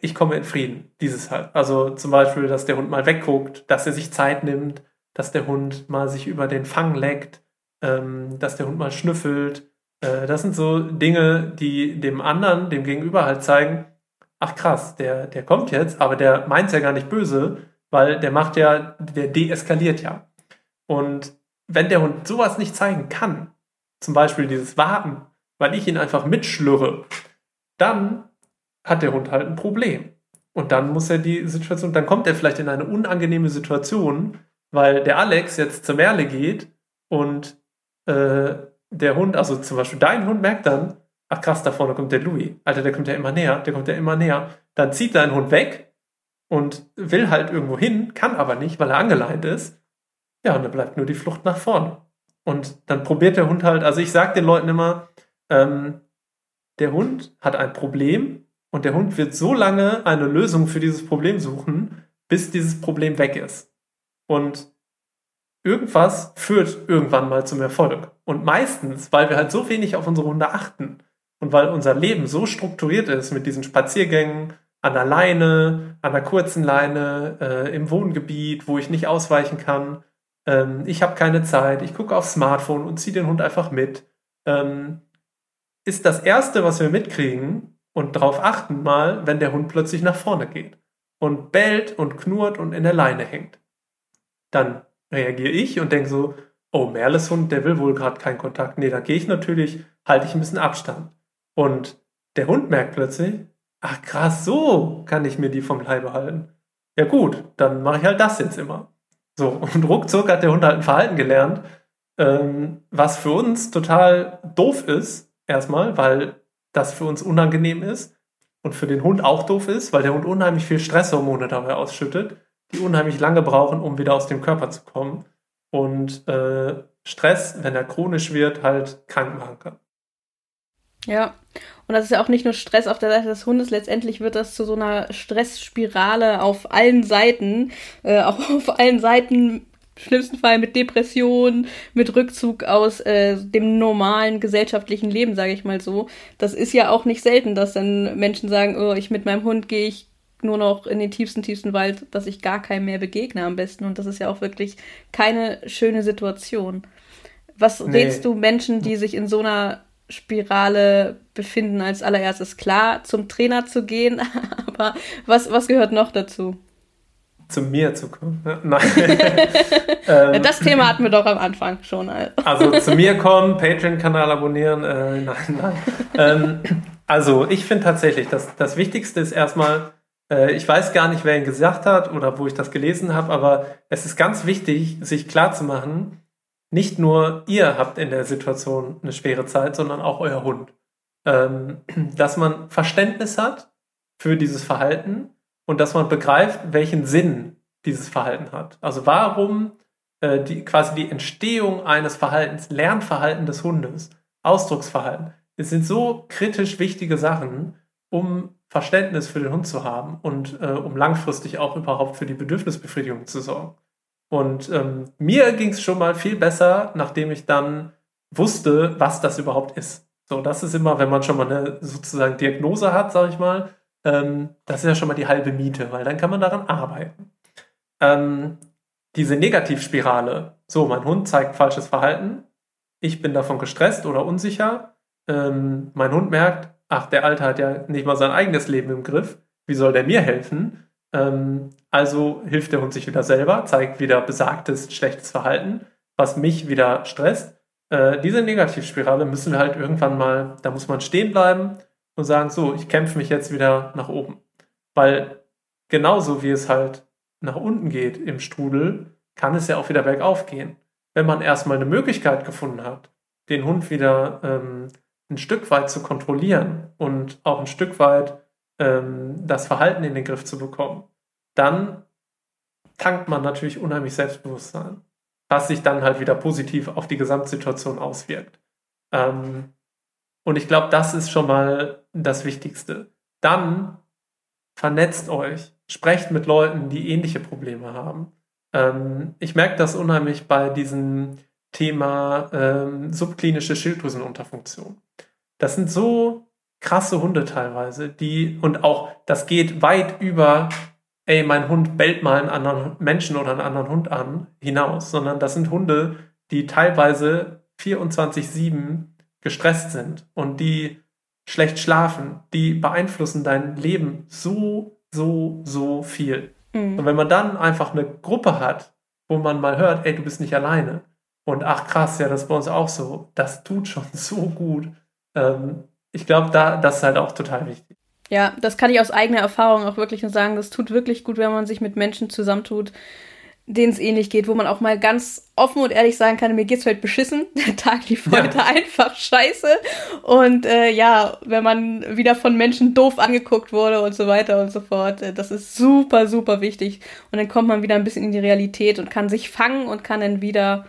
Speaker 2: ich komme in Frieden, dieses halt. Also zum Beispiel, dass der Hund mal wegguckt, dass er sich Zeit nimmt, dass der Hund mal sich über den Fang leckt, ähm, dass der Hund mal schnüffelt. Äh, das sind so Dinge, die dem anderen, dem Gegenüber halt zeigen, ach krass, der, der kommt jetzt, aber der meint es ja gar nicht böse, weil der macht ja, der deeskaliert ja. Und wenn der Hund sowas nicht zeigen kann, zum Beispiel dieses Warten, weil ich ihn einfach mitschlürre, dann hat der Hund halt ein Problem. Und dann muss er die Situation, dann kommt er vielleicht in eine unangenehme Situation, weil der Alex jetzt zur Merle geht und äh, der Hund, also zum Beispiel dein Hund merkt dann, ach krass, da vorne kommt der Louis. Alter, der kommt ja immer näher, der kommt ja immer näher. Dann zieht dein Hund weg und will halt irgendwo hin, kann aber nicht, weil er angeleint ist. Ja, und dann bleibt nur die Flucht nach vorne. Und dann probiert der Hund halt, also ich sage den Leuten immer, ähm, der Hund hat ein Problem und der Hund wird so lange eine Lösung für dieses Problem suchen, bis dieses Problem weg ist. Und irgendwas führt irgendwann mal zum Erfolg. Und meistens, weil wir halt so wenig auf unsere Hunde achten und weil unser Leben so strukturiert ist mit diesen Spaziergängen an der Leine, an der kurzen Leine, äh, im Wohngebiet, wo ich nicht ausweichen kann, ähm, ich habe keine Zeit, ich gucke aufs Smartphone und ziehe den Hund einfach mit, ähm, ist das Erste, was wir mitkriegen, und darauf achten mal, wenn der Hund plötzlich nach vorne geht und bellt und knurrt und in der Leine hängt. Dann reagiere ich und denke so, oh, Merles Hund, der will wohl gerade keinen Kontakt. Nee, da gehe ich natürlich, halte ich ein bisschen Abstand. Und der Hund merkt plötzlich, ach krass, so kann ich mir die vom Leibe halten. Ja gut, dann mache ich halt das jetzt immer. So, und ruckzuck hat der Hund halt ein Verhalten gelernt, ähm, was für uns total doof ist, erstmal, weil das für uns unangenehm ist und für den Hund auch doof ist, weil der Hund unheimlich viel Stresshormone dabei ausschüttet, die unheimlich lange brauchen, um wieder aus dem Körper zu kommen. Und äh, Stress, wenn er chronisch wird, halt krank machen kann.
Speaker 1: Ja, und das ist ja auch nicht nur Stress auf der Seite des Hundes, letztendlich wird das zu so einer Stressspirale auf allen Seiten, äh, auch auf allen Seiten schlimmsten Fall mit Depression, mit Rückzug aus äh, dem normalen gesellschaftlichen Leben, sage ich mal so. Das ist ja auch nicht selten, dass dann Menschen sagen, oh, ich mit meinem Hund gehe ich nur noch in den tiefsten, tiefsten Wald, dass ich gar keinem mehr begegne am besten. Und das ist ja auch wirklich keine schöne Situation. Was nee. rätst du Menschen, die sich in so einer Spirale befinden, als allererstes klar, zum Trainer zu gehen? Aber was, was gehört noch dazu?
Speaker 2: Zu mir zu kommen.
Speaker 1: Nein. ähm, das Thema hatten wir doch am Anfang schon.
Speaker 2: Also zu mir kommen, Patreon-Kanal abonnieren. Äh, nein, nein. ähm, also ich finde tatsächlich, dass das Wichtigste ist erstmal, äh, ich weiß gar nicht, wer ihn gesagt hat oder wo ich das gelesen habe, aber es ist ganz wichtig, sich klarzumachen, nicht nur ihr habt in der Situation eine schwere Zeit, sondern auch euer Hund. Ähm, dass man Verständnis hat für dieses Verhalten und dass man begreift, welchen Sinn dieses Verhalten hat. Also warum äh, die, quasi die Entstehung eines Verhaltens, Lernverhalten des Hundes, Ausdrucksverhalten, es sind so kritisch wichtige Sachen, um Verständnis für den Hund zu haben und äh, um langfristig auch überhaupt für die Bedürfnisbefriedigung zu sorgen. Und ähm, mir ging es schon mal viel besser, nachdem ich dann wusste, was das überhaupt ist. So, das ist immer, wenn man schon mal eine sozusagen Diagnose hat, sage ich mal, ähm, das ist ja schon mal die halbe Miete, weil dann kann man daran arbeiten. Ähm, diese Negativspirale, so, mein Hund zeigt falsches Verhalten, ich bin davon gestresst oder unsicher, ähm, mein Hund merkt, ach, der Alte hat ja nicht mal sein eigenes Leben im Griff, wie soll der mir helfen? Ähm, also hilft der Hund sich wieder selber, zeigt wieder besagtes schlechtes Verhalten, was mich wieder stresst. Äh, diese Negativspirale müssen wir halt irgendwann mal, da muss man stehen bleiben und sagen, so, ich kämpfe mich jetzt wieder nach oben. Weil genauso wie es halt nach unten geht im Strudel, kann es ja auch wieder bergauf gehen. wenn man erstmal eine Möglichkeit gefunden hat, den Hund wieder ähm, ein Stück weit zu kontrollieren und auch ein Stück weit ähm, das Verhalten in den Griff zu bekommen, dann tankt man natürlich unheimlich Selbstbewusstsein, was sich dann halt wieder positiv auf die Gesamtsituation auswirkt. Ähm, und ich glaube, das ist schon mal das Wichtigste. Dann vernetzt euch, sprecht mit Leuten, die ähnliche Probleme haben. Ähm, ich merke das unheimlich bei diesem Thema ähm, subklinische Schilddrüsenunterfunktion. Das sind so krasse Hunde teilweise, die und auch das geht weit über, ey, mein Hund bellt mal einen anderen Menschen oder einen anderen Hund an hinaus, sondern das sind Hunde, die teilweise 24/7 gestresst sind und die schlecht schlafen, die beeinflussen dein Leben so, so, so viel. Mhm. Und wenn man dann einfach eine Gruppe hat, wo man mal hört, ey, du bist nicht alleine. Und ach krass, ja, das ist bei uns auch so. Das tut schon so gut. Ähm, ich glaube, da, das ist halt auch total wichtig.
Speaker 1: Ja, das kann ich aus eigener Erfahrung auch wirklich nur sagen. Das tut wirklich gut, wenn man sich mit Menschen zusammentut, denen es ähnlich geht, wo man auch mal ganz offen und ehrlich sagen kann, mir geht's heute beschissen, der Tag lief ja. heute einfach scheiße und äh, ja, wenn man wieder von Menschen doof angeguckt wurde und so weiter und so fort, äh, das ist super, super wichtig und dann kommt man wieder ein bisschen in die Realität und kann sich fangen und kann dann wieder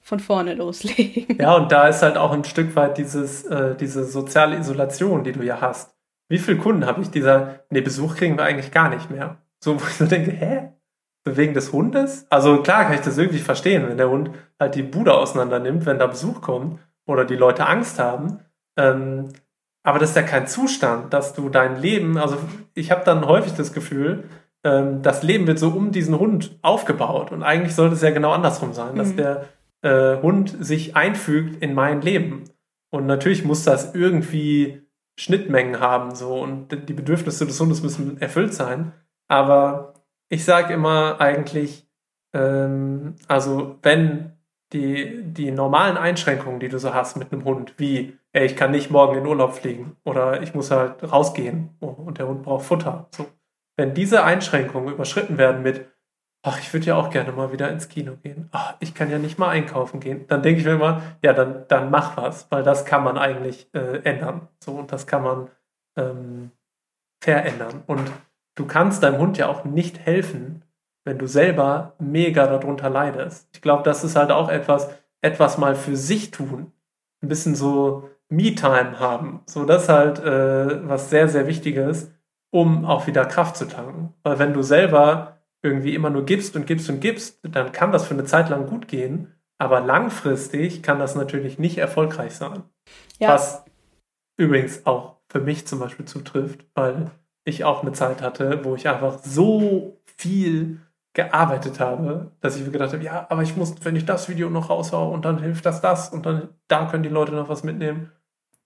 Speaker 1: von vorne loslegen.
Speaker 2: Ja, und da ist halt auch ein Stück weit dieses, äh, diese soziale Isolation, die du ja hast. Wie viele Kunden habe ich dieser, nee, Besuch kriegen wir eigentlich gar nicht mehr. So, wo ich so denke, hä? Wegen des Hundes? Also klar kann ich das irgendwie verstehen, wenn der Hund halt die Bude auseinander nimmt, wenn da Besuch kommt oder die Leute Angst haben. Ähm, aber das ist ja kein Zustand, dass du dein Leben, also ich habe dann häufig das Gefühl, ähm, das Leben wird so um diesen Hund aufgebaut und eigentlich sollte es ja genau andersrum sein, mhm. dass der äh, Hund sich einfügt in mein Leben. Und natürlich muss das irgendwie Schnittmengen haben so und die Bedürfnisse des Hundes müssen erfüllt sein. Aber ich sage immer eigentlich, ähm, also wenn die, die normalen Einschränkungen, die du so hast mit einem Hund, wie, ey, ich kann nicht morgen in Urlaub fliegen oder ich muss halt rausgehen und der Hund braucht Futter. So. Wenn diese Einschränkungen überschritten werden mit, ach, ich würde ja auch gerne mal wieder ins Kino gehen, ach, ich kann ja nicht mal einkaufen gehen, dann denke ich mir immer, ja, dann, dann mach was, weil das kann man eigentlich äh, ändern. So, und das kann man ähm, verändern. Und du kannst deinem Hund ja auch nicht helfen, wenn du selber mega darunter leidest. Ich glaube, das ist halt auch etwas, etwas mal für sich tun. Ein bisschen so Me-Time haben. So, das halt äh, was sehr, sehr Wichtiges, um auch wieder Kraft zu tanken. Weil wenn du selber irgendwie immer nur gibst und gibst und gibst, dann kann das für eine Zeit lang gut gehen. Aber langfristig kann das natürlich nicht erfolgreich sein. Ja. Was übrigens auch für mich zum Beispiel zutrifft, weil ich auch eine Zeit hatte, wo ich einfach so viel gearbeitet habe, dass ich mir gedacht habe, ja, aber ich muss, wenn ich das Video noch raushaue und dann hilft das das und dann da können die Leute noch was mitnehmen.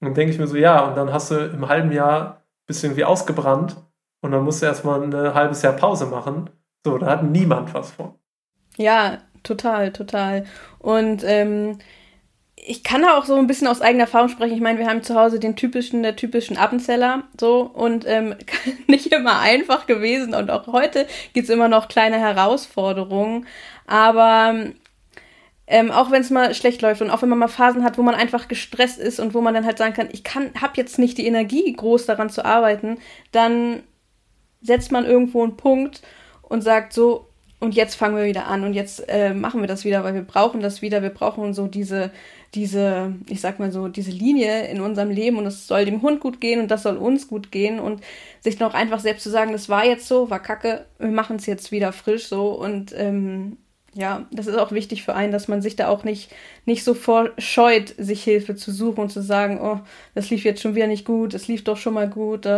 Speaker 2: Und dann denke ich mir so, ja, und dann hast du im halben Jahr bist irgendwie ausgebrannt und dann musst du erstmal ein halbes Jahr Pause machen. So, da hat niemand was von.
Speaker 1: Ja, total, total. Und ähm, ich kann da auch so ein bisschen aus eigener Erfahrung sprechen. Ich meine, wir haben zu Hause den typischen, der typischen Appenzeller so und ähm, nicht immer einfach gewesen und auch heute gibt es immer noch kleine Herausforderungen. Aber ähm, auch wenn es mal schlecht läuft und auch wenn man mal Phasen hat, wo man einfach gestresst ist und wo man dann halt sagen kann, ich kann, habe jetzt nicht die Energie, groß daran zu arbeiten, dann setzt man irgendwo einen Punkt und sagt so, und jetzt fangen wir wieder an und jetzt äh, machen wir das wieder, weil wir brauchen das wieder. Wir brauchen so diese, diese, ich sag mal so, diese Linie in unserem Leben und es soll dem Hund gut gehen und das soll uns gut gehen und sich noch einfach selbst zu sagen, das war jetzt so, war kacke, wir machen es jetzt wieder frisch so und ähm, ja, das ist auch wichtig für einen, dass man sich da auch nicht, nicht so vorscheut, sich Hilfe zu suchen und zu sagen, oh, das lief jetzt schon wieder nicht gut, es lief doch schon mal gut.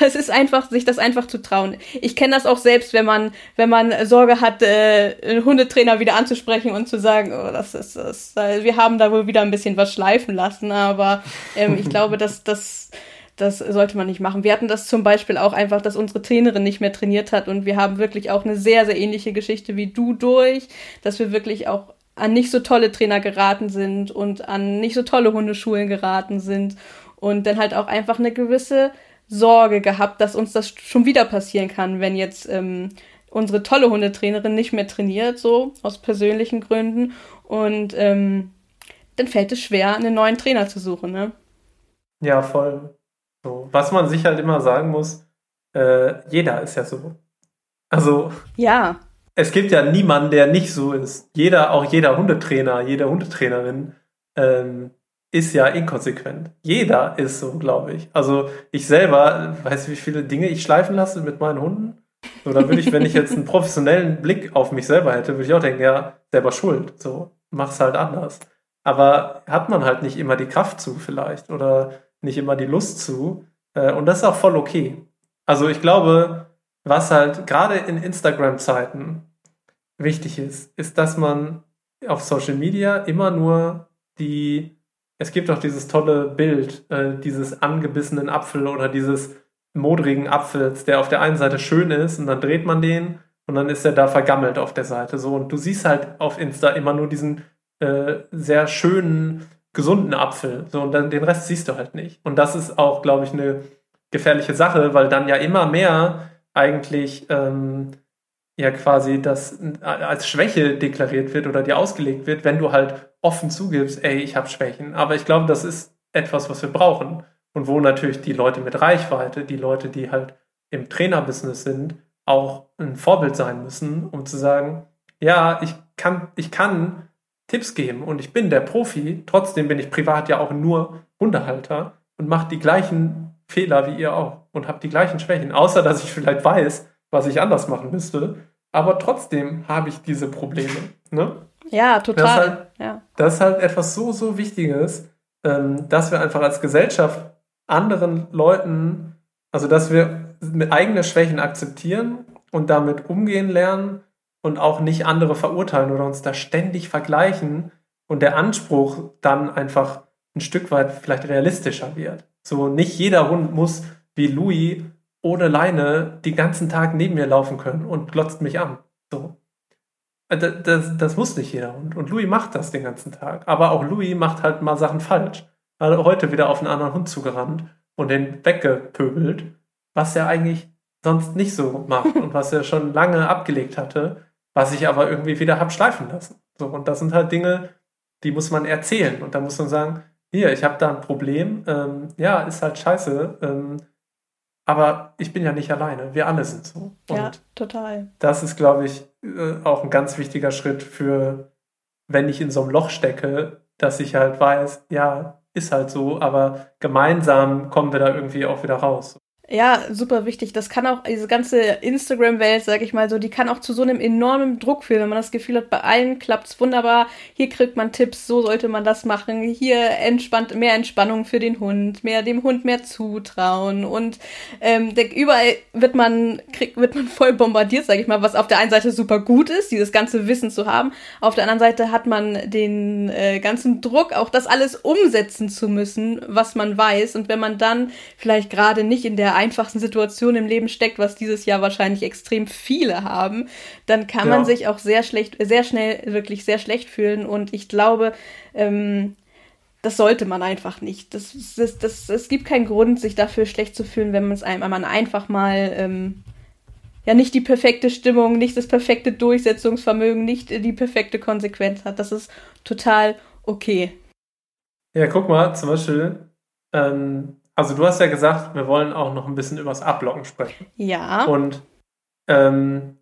Speaker 1: Das ist einfach, sich das einfach zu trauen. Ich kenne das auch selbst, wenn man, wenn man Sorge hat, äh, einen Hundetrainer wieder anzusprechen und zu sagen, oh, das ist das, wir haben da wohl wieder ein bisschen was schleifen lassen, aber ähm, ich glaube, dass das das sollte man nicht machen. Wir hatten das zum Beispiel auch einfach, dass unsere Trainerin nicht mehr trainiert hat und wir haben wirklich auch eine sehr, sehr ähnliche Geschichte wie du durch, dass wir wirklich auch an nicht so tolle Trainer geraten sind und an nicht so tolle Hundeschulen geraten sind und dann halt auch einfach eine gewisse Sorge gehabt, dass uns das schon wieder passieren kann, wenn jetzt ähm, unsere tolle Hundetrainerin nicht mehr trainiert, so aus persönlichen Gründen. Und ähm, dann fällt es schwer, einen neuen Trainer zu suchen, ne?
Speaker 2: Ja, voll. So. Was man sich halt immer sagen muss, äh, jeder ist ja so. Also.
Speaker 1: Ja.
Speaker 2: Es gibt ja niemanden, der nicht so ist. Jeder, auch jeder Hundetrainer, jede Hundetrainerin ähm, ist ja inkonsequent. Jeder ist so, glaube ich. Also ich selber, weiß wie viele Dinge ich schleifen lasse mit meinen Hunden. So, da würde ich, wenn ich jetzt einen professionellen Blick auf mich selber hätte, würde ich auch denken, ja, selber schuld. So, mach's halt anders. Aber hat man halt nicht immer die Kraft zu, vielleicht, oder nicht immer die Lust zu. Äh, und das ist auch voll okay. Also ich glaube, was halt gerade in Instagram-Zeiten wichtig ist, ist, dass man auf Social Media immer nur die, es gibt auch dieses tolle Bild, äh, dieses angebissenen Apfel oder dieses modrigen Apfels, der auf der einen Seite schön ist und dann dreht man den und dann ist er da vergammelt auf der Seite. So, und du siehst halt auf Insta immer nur diesen äh, sehr schönen, gesunden Apfel. So, und dann den Rest siehst du halt nicht. Und das ist auch, glaube ich, eine gefährliche Sache, weil dann ja immer mehr eigentlich ähm, ja quasi das als Schwäche deklariert wird oder dir ausgelegt wird, wenn du halt offen zugibst, ey, ich habe Schwächen. Aber ich glaube, das ist etwas, was wir brauchen und wo natürlich die Leute mit Reichweite, die Leute, die halt im Trainerbusiness sind, auch ein Vorbild sein müssen, um zu sagen, ja, ich kann, ich kann Tipps geben und ich bin der Profi, trotzdem bin ich privat ja auch nur Hundehalter und mache die gleichen Fehler wie ihr auch und habe die gleichen Schwächen, außer dass ich vielleicht weiß, was ich anders machen müsste, aber trotzdem habe ich diese Probleme. Ne?
Speaker 1: Ja, total.
Speaker 2: Das ist, halt,
Speaker 1: ja.
Speaker 2: das ist halt etwas so, so Wichtiges, ähm, dass wir einfach als Gesellschaft anderen Leuten, also dass wir eigene Schwächen akzeptieren und damit umgehen lernen und auch nicht andere verurteilen oder uns da ständig vergleichen und der Anspruch dann einfach ein Stück weit vielleicht realistischer wird. So nicht jeder Hund muss wie Louis ohne Leine den ganzen Tag neben mir laufen können und glotzt mich an. So. Äh, das, das, das muss nicht jeder Hund. Und Louis macht das den ganzen Tag. Aber auch Louis macht halt mal Sachen falsch heute wieder auf einen anderen Hund zugerannt und den weggepöbelt, was er eigentlich sonst nicht so macht und was er schon lange abgelegt hatte, was ich aber irgendwie wieder hab schleifen lassen. So, und das sind halt Dinge, die muss man erzählen. Und da muss man sagen, hier, ich habe da ein Problem, ähm, ja, ist halt scheiße, ähm, aber ich bin ja nicht alleine, wir alle sind so.
Speaker 1: Und ja, total.
Speaker 2: Das ist, glaube ich, äh, auch ein ganz wichtiger Schritt für, wenn ich in so einem Loch stecke, dass ich halt weiß, ja, ist halt so, aber gemeinsam kommen wir da irgendwie auch wieder raus.
Speaker 1: Ja, super wichtig. Das kann auch, diese ganze Instagram-Welt, sag ich mal so, die kann auch zu so einem enormen Druck führen, wenn man das Gefühl hat, bei allen klappt's wunderbar, hier kriegt man Tipps, so sollte man das machen, hier entspannt, mehr Entspannung für den Hund, mehr dem Hund mehr zutrauen. Und ähm, überall wird man, kriegt, wird man voll bombardiert, sag ich mal, was auf der einen Seite super gut ist, dieses ganze Wissen zu haben, auf der anderen Seite hat man den äh, ganzen Druck, auch das alles umsetzen zu müssen, was man weiß. Und wenn man dann vielleicht gerade nicht in der einfachsten Situation im Leben steckt, was dieses Jahr wahrscheinlich extrem viele haben, dann kann ja. man sich auch sehr schlecht, sehr schnell wirklich sehr schlecht fühlen. Und ich glaube, ähm, das sollte man einfach nicht. Das, das, das, es gibt keinen Grund, sich dafür schlecht zu fühlen, wenn man es einem, man einfach mal ähm, ja nicht die perfekte Stimmung, nicht das perfekte Durchsetzungsvermögen, nicht die perfekte Konsequenz hat. Das ist total okay.
Speaker 2: Ja, guck mal, zum Beispiel, ähm, also du hast ja gesagt, wir wollen auch noch ein bisschen übers Ablocken sprechen.
Speaker 1: Ja.
Speaker 2: Und ähm,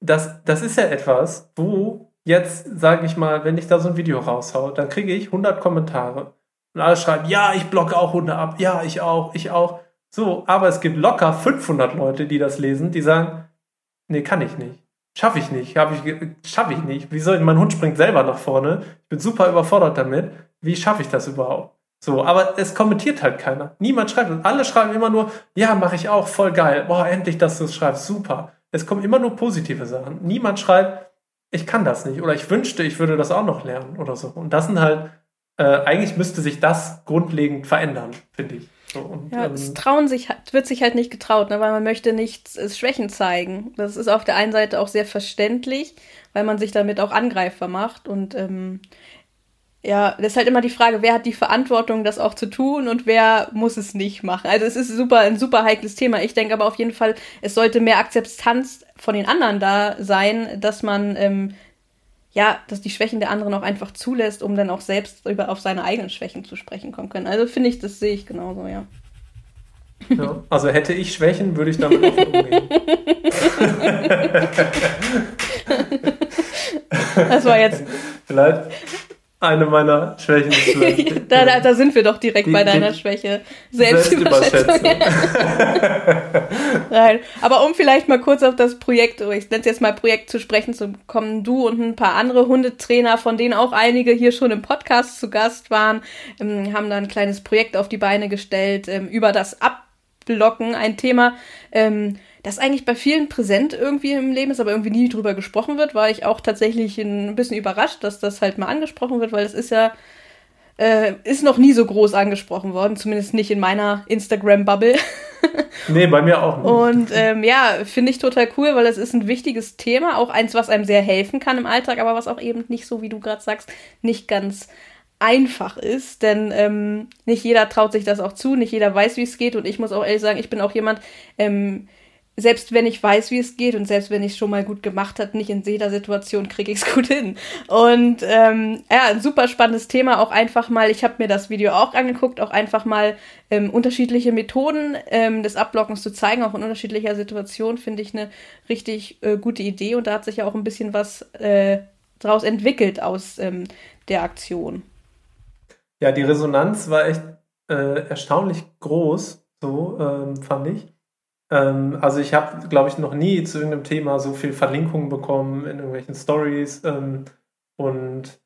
Speaker 2: das, das ist ja etwas, wo jetzt, sage ich mal, wenn ich da so ein Video raushau, dann kriege ich 100 Kommentare und alle schreiben, ja, ich blocke auch Hunde ab, ja, ich auch, ich auch. So, aber es gibt locker 500 Leute, die das lesen, die sagen, nee, kann ich nicht. Schaffe ich nicht, ich, schaffe ich nicht. Wieso? Mein Hund springt selber nach vorne. Ich bin super überfordert damit. Wie schaffe ich das überhaupt? So, aber es kommentiert halt keiner. Niemand schreibt und alle schreiben immer nur, ja, mache ich auch, voll geil. Boah, endlich, dass du es schreibst, super. Es kommen immer nur positive Sachen. Niemand schreibt, ich kann das nicht oder ich wünschte, ich würde das auch noch lernen oder so. Und das sind halt, äh, eigentlich müsste sich das grundlegend verändern, finde ich. So, und,
Speaker 1: ja, ähm, es trauen sich, wird sich halt nicht getraut, ne, weil man möchte nicht äh, Schwächen zeigen. Das ist auf der einen Seite auch sehr verständlich, weil man sich damit auch angreifbar macht und ähm, ja, das ist halt immer die Frage, wer hat die Verantwortung, das auch zu tun und wer muss es nicht machen. Also es ist super ein super heikles Thema. Ich denke aber auf jeden Fall, es sollte mehr Akzeptanz von den anderen da sein, dass man ähm, ja, dass die Schwächen der anderen auch einfach zulässt, um dann auch selbst über auf seine eigenen Schwächen zu sprechen kommen können. Also finde ich, das sehe ich genauso, ja.
Speaker 2: ja. Also hätte ich Schwächen, würde ich damit offen umgehen.
Speaker 1: das war jetzt.
Speaker 2: Vielleicht eine meiner Schwächen ist.
Speaker 1: da, da, da, sind wir doch direkt die, bei deiner Schwäche. Selbstüberschätzung. Nein. Aber um vielleicht mal kurz auf das Projekt, oder ich nenne es jetzt mal Projekt zu sprechen zu kommen, du und ein paar andere Hundetrainer, von denen auch einige hier schon im Podcast zu Gast waren, ähm, haben da ein kleines Projekt auf die Beine gestellt ähm, über das Abblocken, ein Thema, ähm, das eigentlich bei vielen präsent irgendwie im Leben ist, aber irgendwie nie drüber gesprochen wird, war ich auch tatsächlich ein bisschen überrascht, dass das halt mal angesprochen wird, weil es ist ja äh, ist noch nie so groß angesprochen worden, zumindest nicht in meiner Instagram-Bubble.
Speaker 2: nee, bei mir auch nicht.
Speaker 1: Und ähm, ja, finde ich total cool, weil es ist ein wichtiges Thema, auch eins, was einem sehr helfen kann im Alltag, aber was auch eben nicht so, wie du gerade sagst, nicht ganz einfach ist, denn ähm, nicht jeder traut sich das auch zu, nicht jeder weiß, wie es geht und ich muss auch ehrlich sagen, ich bin auch jemand, ähm, selbst wenn ich weiß, wie es geht und selbst wenn ich es schon mal gut gemacht habe, nicht in jeder Situation kriege ich es gut hin. Und ähm, ja, ein super spannendes Thema, auch einfach mal, ich habe mir das Video auch angeguckt, auch einfach mal ähm, unterschiedliche Methoden ähm, des Ablockens zu zeigen, auch in unterschiedlicher Situation, finde ich eine richtig äh, gute Idee und da hat sich ja auch ein bisschen was äh, draus entwickelt aus ähm, der Aktion.
Speaker 2: Ja, die Resonanz war echt äh, erstaunlich groß, so ähm, fand ich. Ähm, also ich habe, glaube ich, noch nie zu irgendeinem Thema so viel Verlinkungen bekommen in irgendwelchen Stories. Ähm, und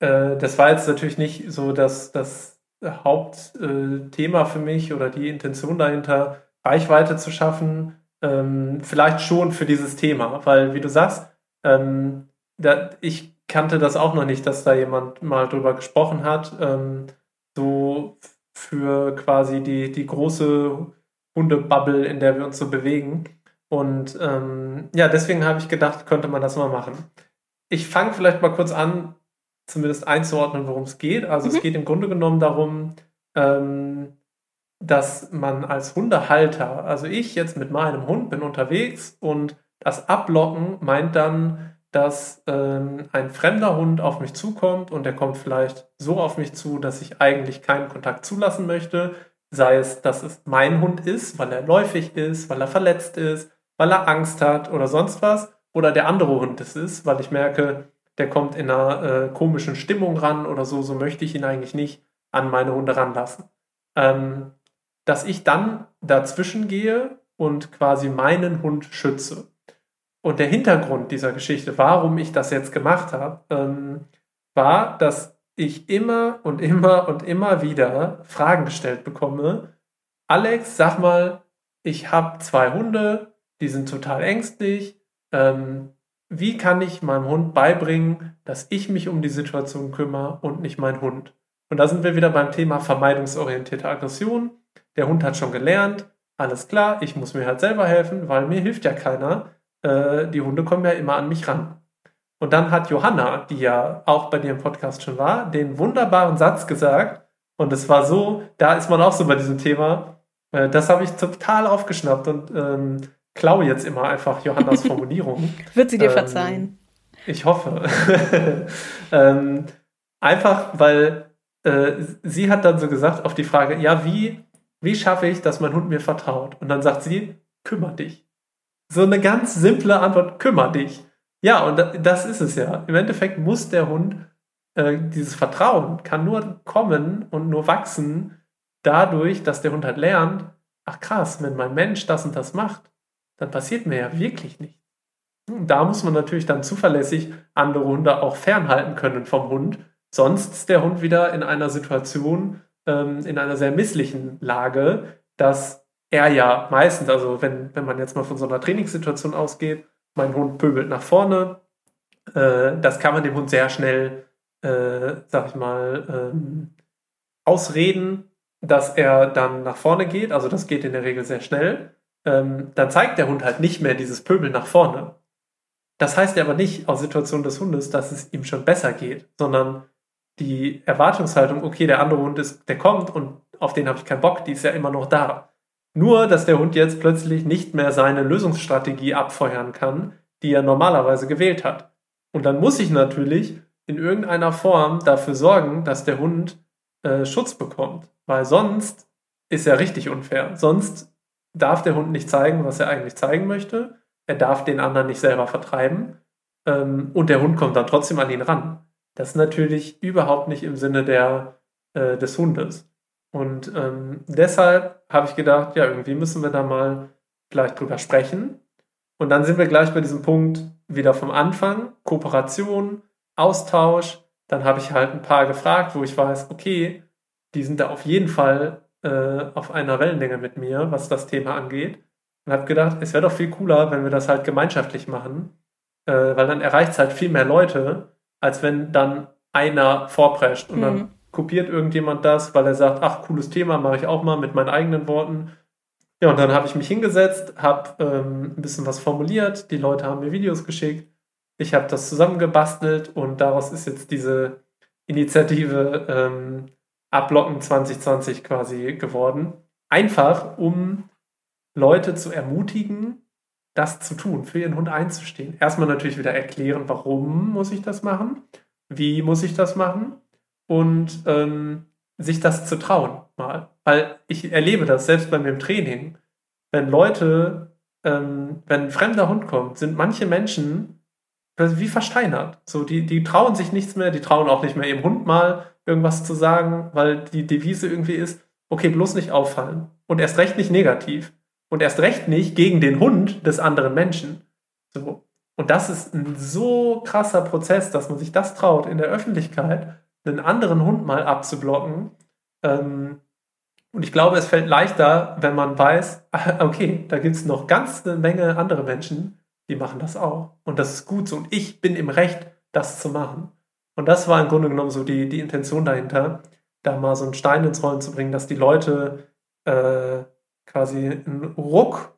Speaker 2: äh, das war jetzt natürlich nicht so dass das Hauptthema äh, für mich oder die Intention dahinter, Reichweite zu schaffen. Ähm, vielleicht schon für dieses Thema, weil, wie du sagst, ähm, da, ich kannte das auch noch nicht, dass da jemand mal drüber gesprochen hat. Ähm, so für quasi die, die große Hundebubble, in der wir uns so bewegen. Und ähm, ja, deswegen habe ich gedacht, könnte man das mal machen. Ich fange vielleicht mal kurz an, zumindest einzuordnen, worum es geht. Also mhm. es geht im Grunde genommen darum, ähm, dass man als Hundehalter, also ich jetzt mit meinem Hund bin unterwegs und das Ablocken meint dann, dass ähm, ein fremder Hund auf mich zukommt und der kommt vielleicht so auf mich zu, dass ich eigentlich keinen Kontakt zulassen möchte, Sei es, dass es mein Hund ist, weil er läufig ist, weil er verletzt ist, weil er Angst hat oder sonst was. Oder der andere Hund es ist, weil ich merke, der kommt in einer äh, komischen Stimmung ran oder so. So möchte ich ihn eigentlich nicht an meine Hunde ranlassen. Ähm, dass ich dann dazwischen gehe und quasi meinen Hund schütze. Und der Hintergrund dieser Geschichte, warum ich das jetzt gemacht habe, ähm, war, dass ich immer und immer und immer wieder Fragen gestellt bekomme. Alex, sag mal, ich habe zwei Hunde, die sind total ängstlich. Ähm, wie kann ich meinem Hund beibringen, dass ich mich um die Situation kümmere und nicht mein Hund? Und da sind wir wieder beim Thema vermeidungsorientierte Aggression. Der Hund hat schon gelernt, alles klar, ich muss mir halt selber helfen, weil mir hilft ja keiner. Äh, die Hunde kommen ja immer an mich ran. Und dann hat Johanna, die ja auch bei dir im Podcast schon war, den wunderbaren Satz gesagt. Und es war so, da ist man auch so bei diesem Thema. Äh, das habe ich total aufgeschnappt und ähm, klaue jetzt immer einfach Johannas Formulierung.
Speaker 1: Wird sie dir ähm, verzeihen?
Speaker 2: Ich hoffe. ähm, einfach, weil äh, sie hat dann so gesagt auf die Frage, ja, wie, wie schaffe ich, dass mein Hund mir vertraut? Und dann sagt sie, kümmer dich. So eine ganz simple Antwort, kümmer dich. Ja, und das ist es ja. Im Endeffekt muss der Hund, äh, dieses Vertrauen kann nur kommen und nur wachsen dadurch, dass der Hund halt lernt, ach krass, wenn mein Mensch das und das macht, dann passiert mir ja wirklich nichts. Da muss man natürlich dann zuverlässig andere Hunde auch fernhalten können vom Hund. Sonst ist der Hund wieder in einer Situation, ähm, in einer sehr misslichen Lage, dass er ja meistens, also wenn, wenn man jetzt mal von so einer Trainingssituation ausgeht, mein Hund pöbelt nach vorne. Äh, das kann man dem Hund sehr schnell, äh, sag ich mal, ähm, ausreden, dass er dann nach vorne geht. Also das geht in der Regel sehr schnell. Ähm, dann zeigt der Hund halt nicht mehr dieses Pöbeln nach vorne. Das heißt aber nicht aus Situation des Hundes, dass es ihm schon besser geht, sondern die Erwartungshaltung, okay, der andere Hund ist, der kommt und auf den habe ich keinen Bock, die ist ja immer noch da. Nur, dass der Hund jetzt plötzlich nicht mehr seine Lösungsstrategie abfeuern kann, die er normalerweise gewählt hat. Und dann muss ich natürlich in irgendeiner Form dafür sorgen, dass der Hund äh, Schutz bekommt. Weil sonst ist ja richtig unfair. Sonst darf der Hund nicht zeigen, was er eigentlich zeigen möchte. Er darf den anderen nicht selber vertreiben. Ähm, und der Hund kommt dann trotzdem an ihn ran. Das ist natürlich überhaupt nicht im Sinne der, äh, des Hundes. Und ähm, deshalb habe ich gedacht, ja, irgendwie müssen wir da mal gleich drüber sprechen. Und dann sind wir gleich bei diesem Punkt wieder vom Anfang, Kooperation, Austausch. Dann habe ich halt ein paar gefragt, wo ich weiß, okay, die sind da auf jeden Fall äh, auf einer Wellenlänge mit mir, was das Thema angeht. Und habe gedacht, es wäre doch viel cooler, wenn wir das halt gemeinschaftlich machen, äh, weil dann erreicht es halt viel mehr Leute, als wenn dann einer vorprescht und mhm. dann kopiert irgendjemand das, weil er sagt, ach, cooles Thema, mache ich auch mal mit meinen eigenen Worten. Ja, und dann habe ich mich hingesetzt, habe ähm, ein bisschen was formuliert, die Leute haben mir Videos geschickt, ich habe das zusammengebastelt und daraus ist jetzt diese Initiative ähm, Ablocken 2020 quasi geworden. Einfach, um Leute zu ermutigen, das zu tun, für ihren Hund einzustehen. Erstmal natürlich wieder erklären, warum muss ich das machen, wie muss ich das machen und ähm, sich das zu trauen mal. Weil ich erlebe das selbst bei mir im Training. Wenn Leute, ähm, wenn ein fremder Hund kommt, sind manche Menschen wie versteinert. So, die, die trauen sich nichts mehr, die trauen auch nicht mehr ihrem Hund mal irgendwas zu sagen, weil die Devise irgendwie ist, okay, bloß nicht auffallen. Und erst recht nicht negativ. Und erst recht nicht gegen den Hund des anderen Menschen. So. Und das ist ein so krasser Prozess, dass man sich das traut, in der Öffentlichkeit einen anderen Hund mal abzublocken. Ähm, und ich glaube, es fällt leichter, wenn man weiß, okay, da gibt es noch ganz eine Menge andere Menschen, die machen das auch. Und das ist gut so. Und ich bin im Recht, das zu machen. Und das war im Grunde genommen so die, die Intention dahinter, da mal so einen Stein ins Rollen zu bringen, dass die Leute äh, quasi einen Ruck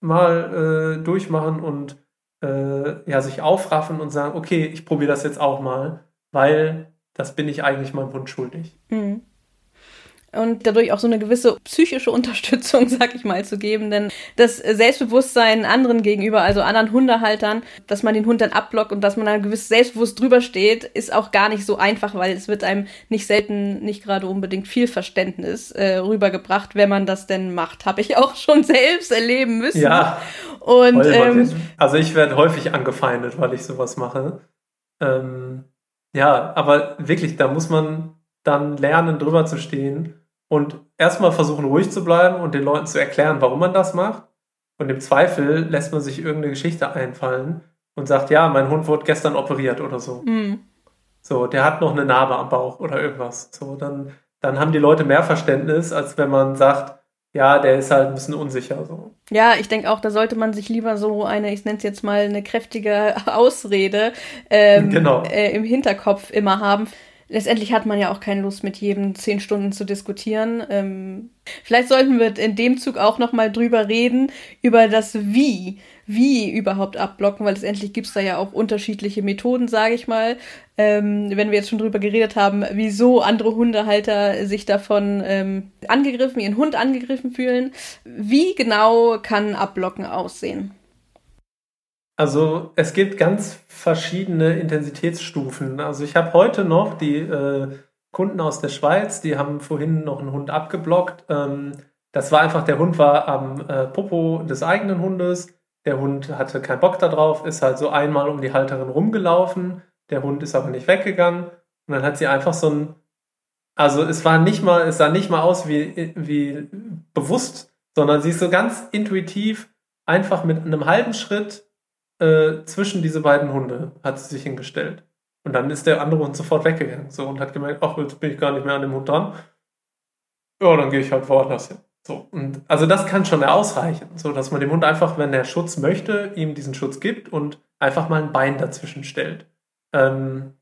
Speaker 2: mal äh, durchmachen und äh, ja, sich aufraffen und sagen, okay, ich probiere das jetzt auch mal, weil das bin ich eigentlich meinem Hund schuldig. Mhm
Speaker 1: und dadurch auch so eine gewisse psychische Unterstützung, sag ich mal, zu geben. Denn das Selbstbewusstsein anderen gegenüber, also anderen Hundehaltern, dass man den Hund dann abblockt und dass man da gewiss selbstbewusst drüber steht, ist auch gar nicht so einfach, weil es wird einem nicht selten, nicht gerade unbedingt viel Verständnis äh, rübergebracht, wenn man das denn macht. Habe ich auch schon selbst erleben müssen.
Speaker 2: Ja. Und ähm, also ich werde häufig angefeindet, weil ich sowas mache. Ähm, ja, aber wirklich, da muss man dann lernen, drüber zu stehen und erstmal versuchen, ruhig zu bleiben und den Leuten zu erklären, warum man das macht. Und im Zweifel lässt man sich irgendeine Geschichte einfallen und sagt, ja, mein Hund wurde gestern operiert oder so. Mhm. So, der hat noch eine Narbe am Bauch oder irgendwas. So, dann, dann haben die Leute mehr Verständnis, als wenn man sagt, ja, der ist halt ein bisschen unsicher. So.
Speaker 1: Ja, ich denke auch, da sollte man sich lieber so eine, ich nenne es jetzt mal eine kräftige Ausrede ähm, genau. äh, im Hinterkopf immer haben letztendlich hat man ja auch keine Lust, mit jedem zehn Stunden zu diskutieren. Ähm, vielleicht sollten wir in dem Zug auch noch mal drüber reden, über das Wie, wie überhaupt abblocken, weil letztendlich gibt es da ja auch unterschiedliche Methoden, sage ich mal. Ähm, wenn wir jetzt schon drüber geredet haben, wieso andere Hundehalter sich davon ähm, angegriffen, ihren Hund angegriffen fühlen. Wie genau kann Abblocken aussehen?
Speaker 2: Also es gibt ganz verschiedene Intensitätsstufen. Also ich habe heute noch die äh, Kunden aus der Schweiz, die haben vorhin noch einen Hund abgeblockt. Ähm, das war einfach, der Hund war am äh, Popo des eigenen Hundes. Der Hund hatte keinen Bock darauf, ist halt so einmal um die Halterin rumgelaufen. Der Hund ist aber nicht weggegangen. Und dann hat sie einfach so ein, also es war nicht mal, es sah nicht mal aus wie, wie bewusst, sondern sie ist so ganz intuitiv einfach mit einem halben Schritt äh, zwischen diese beiden Hunde hat sie sich hingestellt. Und dann ist der andere Hund sofort weggegangen so, und hat gemerkt, ach, jetzt bin ich gar nicht mehr an dem Hund dran. Ja, dann gehe ich halt woanders hin. So, und also das kann schon ausreichen, so dass man dem Hund einfach, wenn er Schutz möchte, ihm diesen Schutz gibt und einfach mal ein Bein dazwischen stellt. Ähm,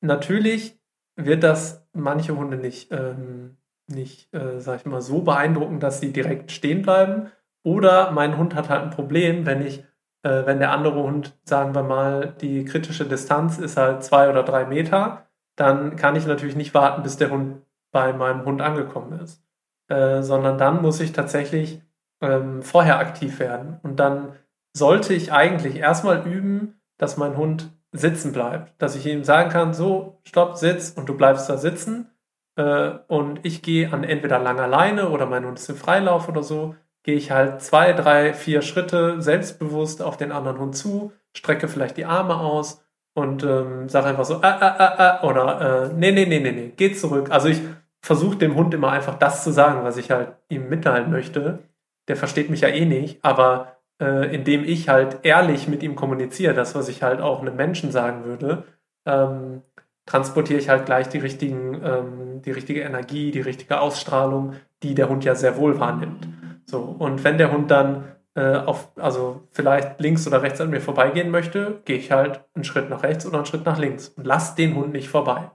Speaker 2: natürlich wird das manche Hunde nicht, ähm, nicht äh, sag ich mal, so beeindrucken, dass sie direkt stehen bleiben. Oder mein Hund hat halt ein Problem, wenn ich äh, wenn der andere Hund, sagen wir mal, die kritische Distanz ist halt zwei oder drei Meter, dann kann ich natürlich nicht warten, bis der Hund bei meinem Hund angekommen ist, äh, sondern dann muss ich tatsächlich ähm, vorher aktiv werden. Und dann sollte ich eigentlich erstmal üben, dass mein Hund sitzen bleibt. Dass ich ihm sagen kann, so, stopp, sitz und du bleibst da sitzen. Äh, und ich gehe an entweder langer Leine oder mein Hund ist im Freilauf oder so, gehe ich halt zwei, drei, vier Schritte selbstbewusst auf den anderen Hund zu, strecke vielleicht die Arme aus und ähm, sage einfach so, ah, ah, ah, ah, oder äh, nee, nee, nee, nee, nee, geh zurück. Also ich versuche dem Hund immer einfach das zu sagen, was ich halt ihm mitteilen möchte. Der versteht mich ja eh nicht, aber äh, indem ich halt ehrlich mit ihm kommuniziere, das, was ich halt auch einem Menschen sagen würde, ähm, transportiere ich halt gleich die richtigen, ähm, die richtige Energie, die richtige Ausstrahlung, die der Hund ja sehr wohl wahrnimmt. So, und wenn der Hund dann äh, auf, also vielleicht links oder rechts an mir vorbeigehen möchte, gehe ich halt einen Schritt nach rechts oder einen Schritt nach links und lass den Hund nicht vorbei.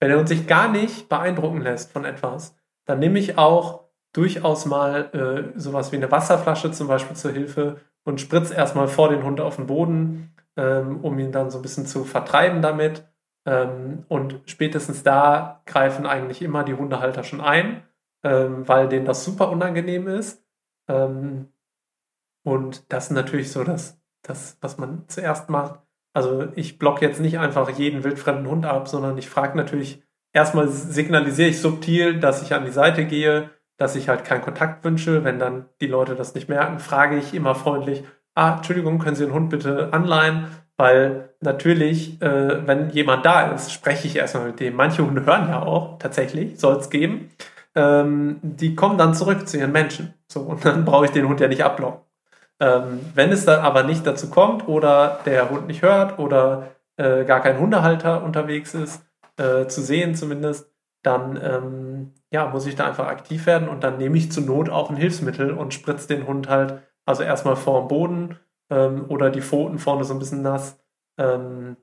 Speaker 2: Wenn der Hund sich gar nicht beeindrucken lässt von etwas, dann nehme ich auch durchaus mal äh, sowas wie eine Wasserflasche zum Beispiel zur Hilfe und spritze erstmal vor den Hund auf den Boden, ähm, um ihn dann so ein bisschen zu vertreiben damit. Ähm, und spätestens da greifen eigentlich immer die Hundehalter schon ein, ähm, weil denen das super unangenehm ist. Ähm, und das ist natürlich so das, das, was man zuerst macht. Also ich blocke jetzt nicht einfach jeden wildfremden Hund ab, sondern ich frage natürlich, erstmal signalisiere ich subtil, dass ich an die Seite gehe, dass ich halt keinen Kontakt wünsche. Wenn dann die Leute das nicht merken, frage ich immer freundlich, ah, Entschuldigung, können Sie den Hund bitte anleihen? Weil natürlich, äh, wenn jemand da ist, spreche ich erstmal mit dem. Manche Hunde hören ja auch, tatsächlich, soll es geben. Ähm, die kommen dann zurück zu ihren Menschen. So, und dann brauche ich den Hund ja nicht abblocken. Ähm, wenn es dann aber nicht dazu kommt oder der Hund nicht hört oder äh, gar kein Hundehalter unterwegs ist, äh, zu sehen zumindest, dann ähm, ja, muss ich da einfach aktiv werden und dann nehme ich zur Not auch ein Hilfsmittel und spritze den Hund halt, also erstmal vor dem Boden ähm, oder die Pfoten vorne so ein bisschen nass, ähm,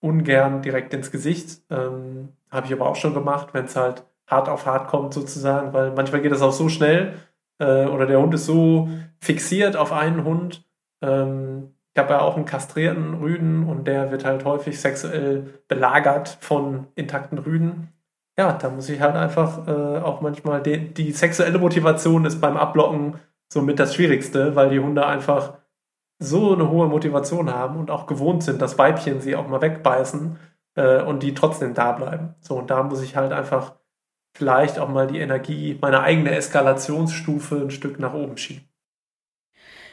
Speaker 2: ungern direkt ins Gesicht. Ähm, Habe ich aber auch schon gemacht, wenn es halt hart auf hart kommt sozusagen, weil manchmal geht es auch so schnell äh, oder der Hund ist so fixiert auf einen Hund. Ähm, ich habe ja auch einen kastrierten Rüden und der wird halt häufig sexuell belagert von intakten Rüden. Ja, da muss ich halt einfach äh, auch manchmal die, die sexuelle Motivation ist beim Ablocken somit das Schwierigste, weil die Hunde einfach so eine hohe Motivation haben und auch gewohnt sind, dass Weibchen sie auch mal wegbeißen äh, und die trotzdem da bleiben. So, und da muss ich halt einfach vielleicht auch mal die Energie, meine eigene Eskalationsstufe ein Stück nach oben schieben.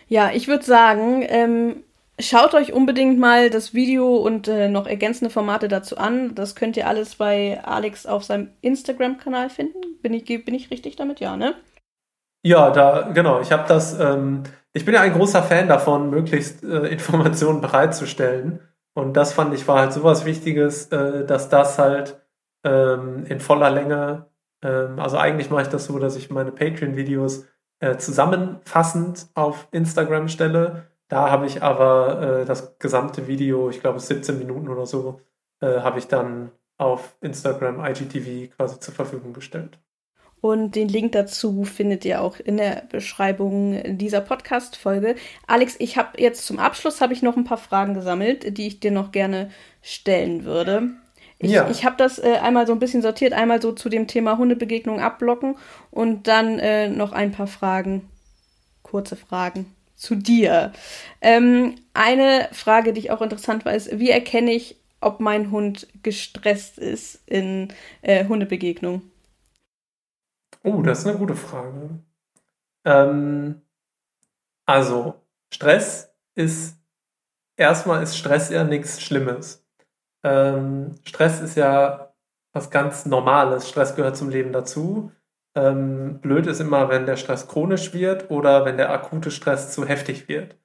Speaker 1: Ja, ich würde sagen, ähm, schaut euch unbedingt mal das Video und äh, noch ergänzende Formate dazu an. Das könnt ihr alles bei Alex auf seinem Instagram-Kanal finden. Bin ich, bin ich richtig damit? Ja, ne?
Speaker 2: Ja, da, genau. Ich habe das, ähm, ich bin ja ein großer Fan davon, möglichst äh, Informationen bereitzustellen. Und das fand ich war halt sowas Wichtiges, äh, dass das halt ähm, in voller Länge ähm, also eigentlich mache ich das so, dass ich meine Patreon-Videos äh, zusammenfassend auf Instagram stelle. Da habe ich aber äh, das gesamte Video, ich glaube 17 Minuten oder so, äh, habe ich dann auf Instagram IGTV quasi zur Verfügung gestellt.
Speaker 1: Und den Link dazu findet ihr auch in der Beschreibung dieser Podcast-Folge. Alex, ich habe jetzt zum Abschluss habe ich noch ein paar Fragen gesammelt, die ich dir noch gerne stellen würde. Ich, ja. ich habe das äh, einmal so ein bisschen sortiert, einmal so zu dem Thema Hundebegegnung abblocken und dann äh, noch ein paar Fragen, kurze Fragen zu dir. Ähm, eine Frage, die ich auch interessant war, ist, wie erkenne ich, ob mein Hund gestresst ist in äh, Hundebegegnung?
Speaker 2: Oh, das ist eine gute Frage. Ähm, also, Stress ist, erstmal ist Stress ja nichts Schlimmes. Ähm, Stress ist ja was ganz Normales. Stress gehört zum Leben dazu. Ähm, blöd ist immer, wenn der Stress chronisch wird oder wenn der akute Stress zu heftig wird.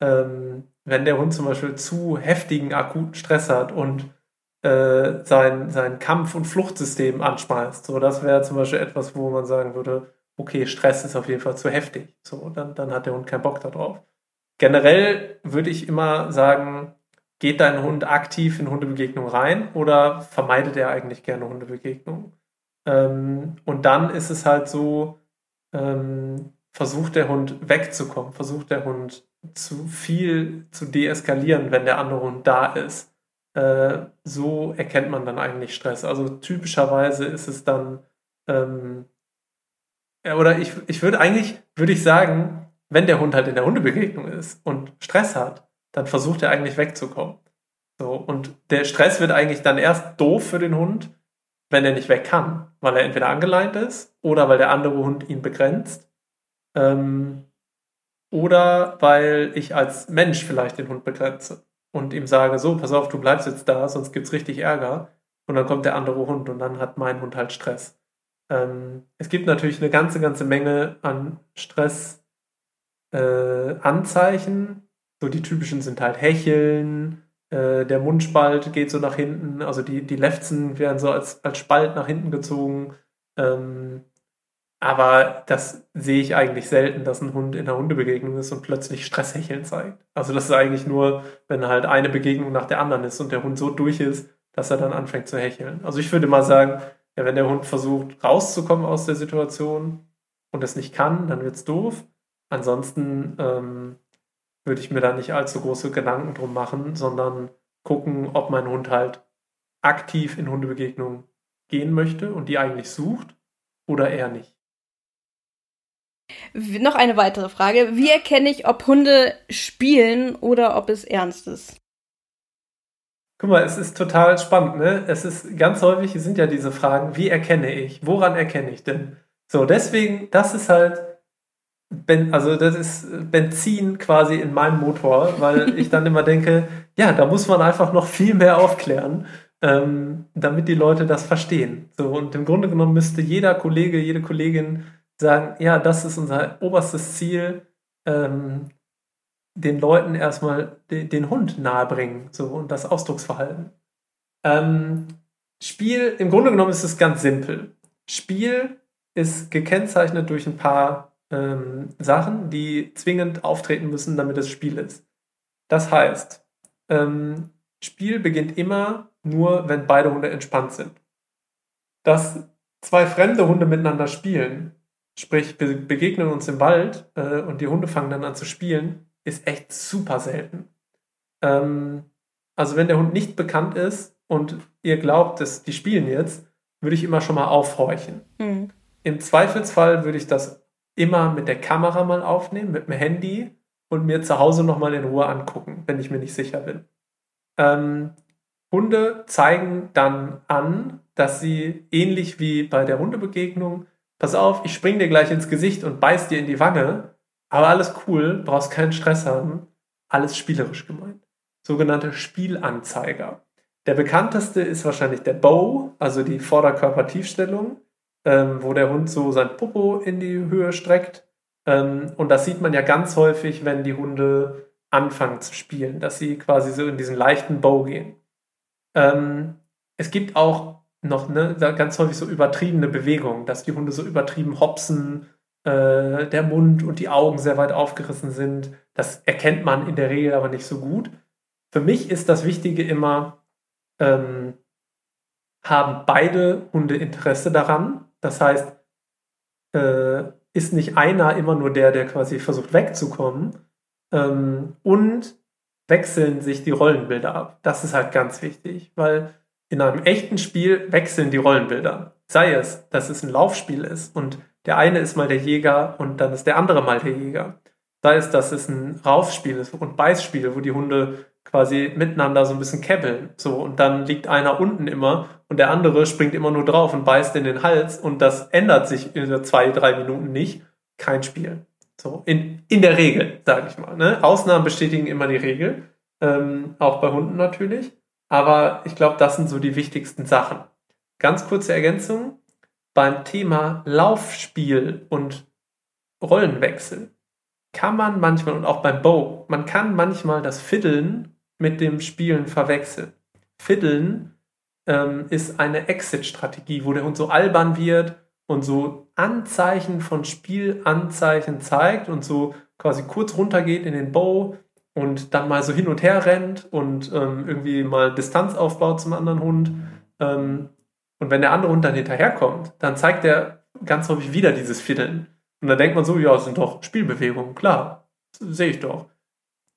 Speaker 2: Ähm, wenn der Hund zum Beispiel zu heftigen akuten Stress hat und äh, sein, sein Kampf- und Fluchtsystem anschmeißt. So, das wäre zum Beispiel etwas, wo man sagen würde, okay, Stress ist auf jeden Fall zu heftig. So, dann, dann hat der Hund keinen Bock darauf. Generell würde ich immer sagen, geht dein Hund aktiv in Hundebegegnung rein oder vermeidet er eigentlich gerne Hundebegegnungen? Ähm, und dann ist es halt so, ähm, versucht der Hund wegzukommen, versucht der Hund zu viel zu deeskalieren, wenn der andere Hund da ist. Äh, so erkennt man dann eigentlich Stress. Also typischerweise ist es dann, ähm, oder ich, ich würde eigentlich, würde ich sagen, wenn der Hund halt in der Hundebegegnung ist und Stress hat, dann versucht er eigentlich wegzukommen. So, und der Stress wird eigentlich dann erst doof für den Hund, wenn er nicht weg kann, weil er entweder angeleint ist oder weil der andere Hund ihn begrenzt. Ähm, oder weil ich als Mensch vielleicht den Hund begrenze und ihm sage, so, pass auf, du bleibst jetzt da, sonst gibt es richtig Ärger. Und dann kommt der andere Hund und dann hat mein Hund halt Stress. Ähm, es gibt natürlich eine ganze, ganze Menge an Stressanzeichen. Äh, so die typischen sind halt Hecheln, äh, der Mundspalt geht so nach hinten, also die, die Lefzen werden so als, als Spalt nach hinten gezogen. Ähm, aber das sehe ich eigentlich selten, dass ein Hund in einer Hundebegegnung ist und plötzlich Stresshecheln zeigt. Also das ist eigentlich nur, wenn halt eine Begegnung nach der anderen ist und der Hund so durch ist, dass er dann anfängt zu hecheln. Also ich würde mal sagen, ja, wenn der Hund versucht rauszukommen aus der Situation und es nicht kann, dann wird es doof. Ansonsten ähm, würde ich mir da nicht allzu große Gedanken drum machen, sondern gucken, ob mein Hund halt aktiv in Hundebegegnungen gehen möchte und die eigentlich sucht oder eher nicht.
Speaker 1: Noch eine weitere Frage. Wie erkenne ich, ob Hunde spielen oder ob es ernst ist?
Speaker 2: Guck mal, es ist total spannend, ne? Es ist ganz häufig sind ja diese Fragen, wie erkenne ich? Woran erkenne ich denn? So, deswegen, das ist halt, ben, also das ist Benzin quasi in meinem Motor, weil ich dann immer denke, ja, da muss man einfach noch viel mehr aufklären, ähm, damit die Leute das verstehen. So, und im Grunde genommen müsste jeder Kollege, jede Kollegin sagen, ja, das ist unser oberstes Ziel, ähm, den Leuten erstmal den, den Hund nahebringen so, und das Ausdrucksverhalten. Ähm, Spiel, im Grunde genommen ist es ganz simpel. Spiel ist gekennzeichnet durch ein paar ähm, Sachen, die zwingend auftreten müssen, damit es Spiel ist. Das heißt, ähm, Spiel beginnt immer nur, wenn beide Hunde entspannt sind. Dass zwei fremde Hunde miteinander spielen, sprich wir begegnen uns im Wald äh, und die Hunde fangen dann an zu spielen, ist echt super selten. Ähm, also wenn der Hund nicht bekannt ist und ihr glaubt, dass die spielen jetzt, würde ich immer schon mal aufhorchen. Mhm. Im Zweifelsfall würde ich das immer mit der Kamera mal aufnehmen, mit dem Handy und mir zu Hause nochmal in Ruhe angucken, wenn ich mir nicht sicher bin. Ähm, Hunde zeigen dann an, dass sie ähnlich wie bei der Hundebegegnung pass auf, ich spring dir gleich ins Gesicht und beiß dir in die Wange, aber alles cool, brauchst keinen Stress haben, alles spielerisch gemeint. Sogenannte Spielanzeiger. Der bekannteste ist wahrscheinlich der Bow, also die Vorderkörpertiefstellung, ähm, wo der Hund so sein Popo in die Höhe streckt. Ähm, und das sieht man ja ganz häufig, wenn die Hunde anfangen zu spielen, dass sie quasi so in diesen leichten Bow gehen. Ähm, es gibt auch noch ne, ganz häufig so übertriebene Bewegungen, dass die Hunde so übertrieben hopsen, äh, der Mund und die Augen sehr weit aufgerissen sind. Das erkennt man in der Regel aber nicht so gut. Für mich ist das Wichtige immer, ähm, haben beide Hunde Interesse daran? Das heißt, äh, ist nicht einer immer nur der, der quasi versucht wegzukommen? Ähm, und wechseln sich die Rollenbilder ab. Das ist halt ganz wichtig, weil in einem echten Spiel wechseln die Rollenbilder. Sei es, dass es ein Laufspiel ist und der eine ist mal der Jäger und dann ist der andere mal der Jäger. Sei es, dass es ein Raufspiel ist und Beißspiel, wo die Hunde quasi miteinander so ein bisschen kebbeln. So, und dann liegt einer unten immer und der andere springt immer nur drauf und beißt in den Hals und das ändert sich in zwei, drei Minuten nicht. Kein Spiel. So, in, in der Regel, sage ich mal. Ne? Ausnahmen bestätigen immer die Regel. Ähm, auch bei Hunden natürlich. Aber ich glaube, das sind so die wichtigsten Sachen. Ganz kurze Ergänzung. Beim Thema Laufspiel und Rollenwechsel kann man manchmal, und auch beim Bow, man kann manchmal das Fiddeln mit dem Spielen verwechseln. Fiddeln ähm, ist eine Exit-Strategie, wo der Hund so albern wird und so Anzeichen von Spielanzeichen zeigt und so quasi kurz runtergeht in den Bow und dann mal so hin und her rennt und ähm, irgendwie mal Distanz aufbaut zum anderen Hund. Ähm, und wenn der andere Hund dann hinterherkommt, dann zeigt er ganz häufig wieder dieses Fiddeln. Und dann denkt man so, ja, es sind doch Spielbewegungen, klar, sehe ich doch.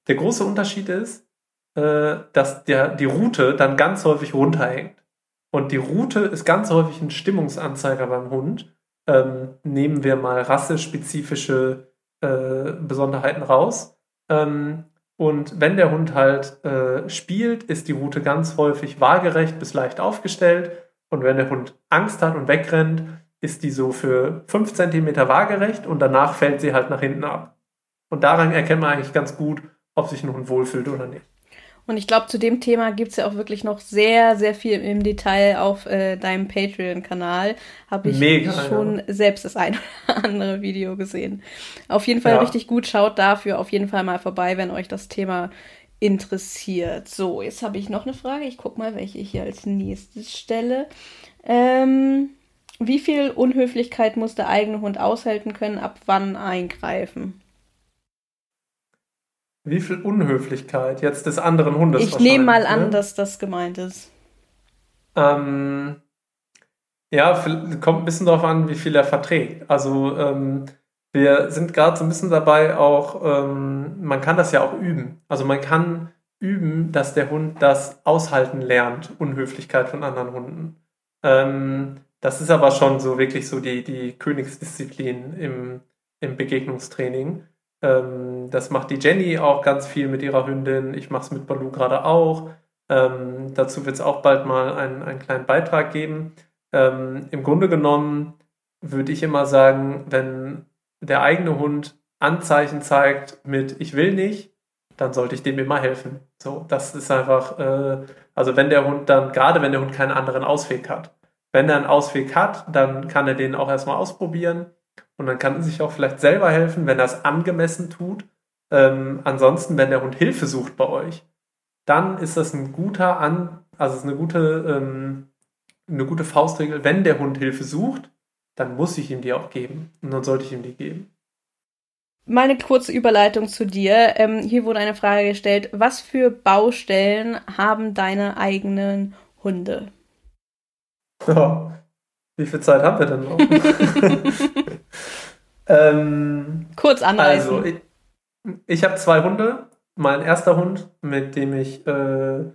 Speaker 2: Der große Unterschied ist, äh, dass der, die Route dann ganz häufig runterhängt. Und die Route ist ganz häufig ein Stimmungsanzeiger beim Hund. Ähm, nehmen wir mal rassespezifische äh, Besonderheiten raus. Ähm, und wenn der Hund halt äh, spielt, ist die Route ganz häufig waagerecht bis leicht aufgestellt. Und wenn der Hund Angst hat und wegrennt, ist die so für 5 cm waagerecht und danach fällt sie halt nach hinten ab. Und daran erkennt man eigentlich ganz gut, ob sich ein Hund wohlfühlt oder nicht.
Speaker 1: Und ich glaube, zu dem Thema gibt es ja auch wirklich noch sehr, sehr viel im Detail auf äh, deinem Patreon-Kanal. Habe ich Mega, schon ja. selbst das ein oder andere Video gesehen. Auf jeden Fall ja. richtig gut. Schaut dafür auf jeden Fall mal vorbei, wenn euch das Thema interessiert. So, jetzt habe ich noch eine Frage. Ich gucke mal, welche ich hier als nächstes stelle. Ähm, wie viel Unhöflichkeit muss der eigene Hund aushalten können, ab wann eingreifen?
Speaker 2: Wie viel Unhöflichkeit jetzt des anderen Hundes?
Speaker 1: Ich nehme mal an, ne? dass das gemeint ist.
Speaker 2: Ähm, ja, kommt ein bisschen darauf an, wie viel er verträgt. Also ähm, wir sind gerade so ein bisschen dabei auch, ähm, man kann das ja auch üben. Also man kann üben, dass der Hund das aushalten lernt, Unhöflichkeit von anderen Hunden. Ähm, das ist aber schon so wirklich so die, die Königsdisziplin im, im Begegnungstraining. Ähm, das macht die Jenny auch ganz viel mit ihrer Hündin. Ich mache es mit Balu gerade auch. Ähm, dazu wird es auch bald mal einen, einen kleinen Beitrag geben. Ähm, Im Grunde genommen würde ich immer sagen, wenn der eigene Hund Anzeichen zeigt mit Ich will nicht, dann sollte ich dem immer helfen. So, das ist einfach, äh, also wenn der Hund dann, gerade wenn der Hund keinen anderen Ausweg hat, wenn er einen Ausweg hat, dann kann er den auch erstmal ausprobieren und dann kann er sich auch vielleicht selber helfen, wenn er es angemessen tut. Ähm, ansonsten, wenn der Hund Hilfe sucht bei euch, dann ist das ein guter An, also ist eine gute, ähm, eine gute Faustregel. Wenn der Hund Hilfe sucht, dann muss ich ihm die auch geben und dann sollte ich ihm die geben.
Speaker 1: Meine kurze Überleitung zu dir. Ähm, hier wurde eine Frage gestellt: Was für Baustellen haben deine eigenen Hunde?
Speaker 2: Ja, wie viel Zeit haben wir denn noch?
Speaker 1: ähm, Kurz anreißen.
Speaker 2: Also, ich, ich habe zwei Hunde. Mein erster Hund, mit dem ich äh,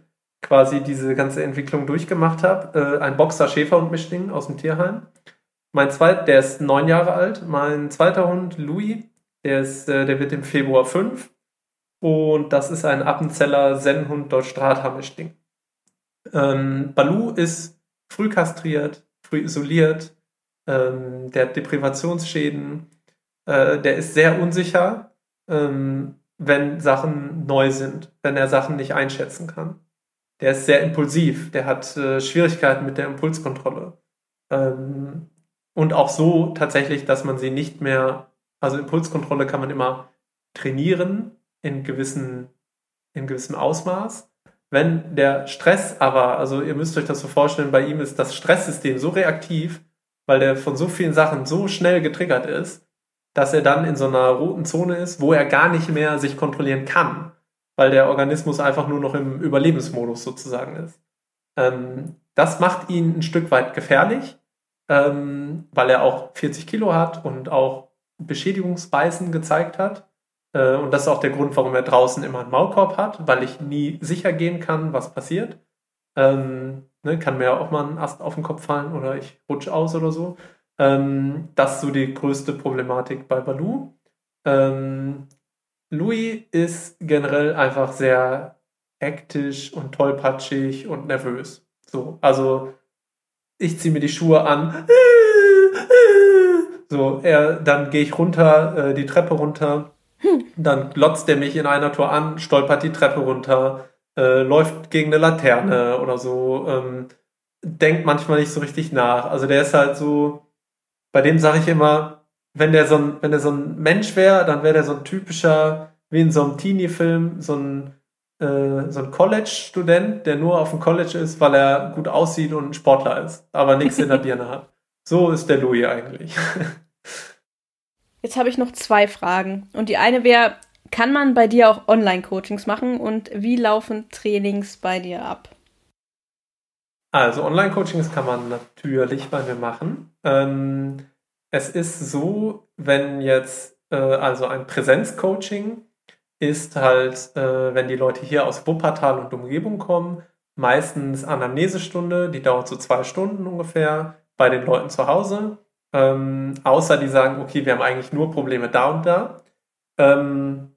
Speaker 2: quasi diese ganze Entwicklung durchgemacht habe, äh, ein Boxer Schäferhund Mischling aus dem Tierheim. Mein zweiter, der ist neun Jahre alt. Mein zweiter Hund, Louis, der, ist, äh, der wird im Februar fünf. Und das ist ein Appenzeller Sennhund Deutsch Drahthaar-Mischling. Ähm, Balu ist früh kastriert, früh isoliert, ähm, der hat Deprivationsschäden, äh, der ist sehr unsicher, ähm, wenn Sachen neu sind, wenn er Sachen nicht einschätzen kann. Der ist sehr impulsiv, der hat äh, Schwierigkeiten mit der Impulskontrolle. Ähm, und auch so tatsächlich, dass man sie nicht mehr, also Impulskontrolle kann man immer trainieren in gewissen, in gewissem Ausmaß. Wenn der Stress aber, also ihr müsst euch das so vorstellen, bei ihm ist das Stresssystem so reaktiv, weil der von so vielen Sachen so schnell getriggert ist, dass er dann in so einer roten Zone ist, wo er gar nicht mehr sich kontrollieren kann, weil der Organismus einfach nur noch im Überlebensmodus sozusagen ist. Ähm, das macht ihn ein Stück weit gefährlich, ähm, weil er auch 40 Kilo hat und auch Beschädigungsbeißen gezeigt hat. Äh, und das ist auch der Grund, warum er draußen immer einen Maulkorb hat, weil ich nie sicher gehen kann, was passiert. Ähm, ne, kann mir auch mal ein Ast auf den Kopf fallen oder ich rutsche aus oder so. Ähm, das ist so die größte Problematik bei Balu. Ähm, Louis ist generell einfach sehr hektisch und tollpatschig und nervös. So, also ich ziehe mir die Schuhe an. So, er, dann gehe ich runter, äh, die Treppe runter dann glotzt er mich in einer Tour an, stolpert die Treppe runter, äh, läuft gegen eine Laterne oder so, ähm, denkt manchmal nicht so richtig nach. Also der ist halt so, bei dem sage ich immer, wenn der so ein, wenn der so ein Mensch wäre, dann wäre der so ein typischer, wie in so einem Teenie-Film, so ein, äh, so ein College-Student, der nur auf dem College ist, weil er gut aussieht und ein Sportler ist, aber nichts in der Birne hat. So ist der Louis eigentlich.
Speaker 1: Jetzt habe ich noch zwei Fragen. Und die eine wäre, kann man bei dir auch Online-Coachings machen und wie laufen Trainings bei dir ab?
Speaker 2: Also Online-Coachings kann man natürlich bei mir machen. Ähm, es ist so, wenn jetzt äh, also ein Präsenz-Coaching ist halt, äh, wenn die Leute hier aus Wuppertal und Umgebung kommen, meistens Anamnesestunde, die dauert so zwei Stunden ungefähr bei den Leuten zu Hause. Ähm, außer die sagen, okay, wir haben eigentlich nur Probleme da und da. Ähm,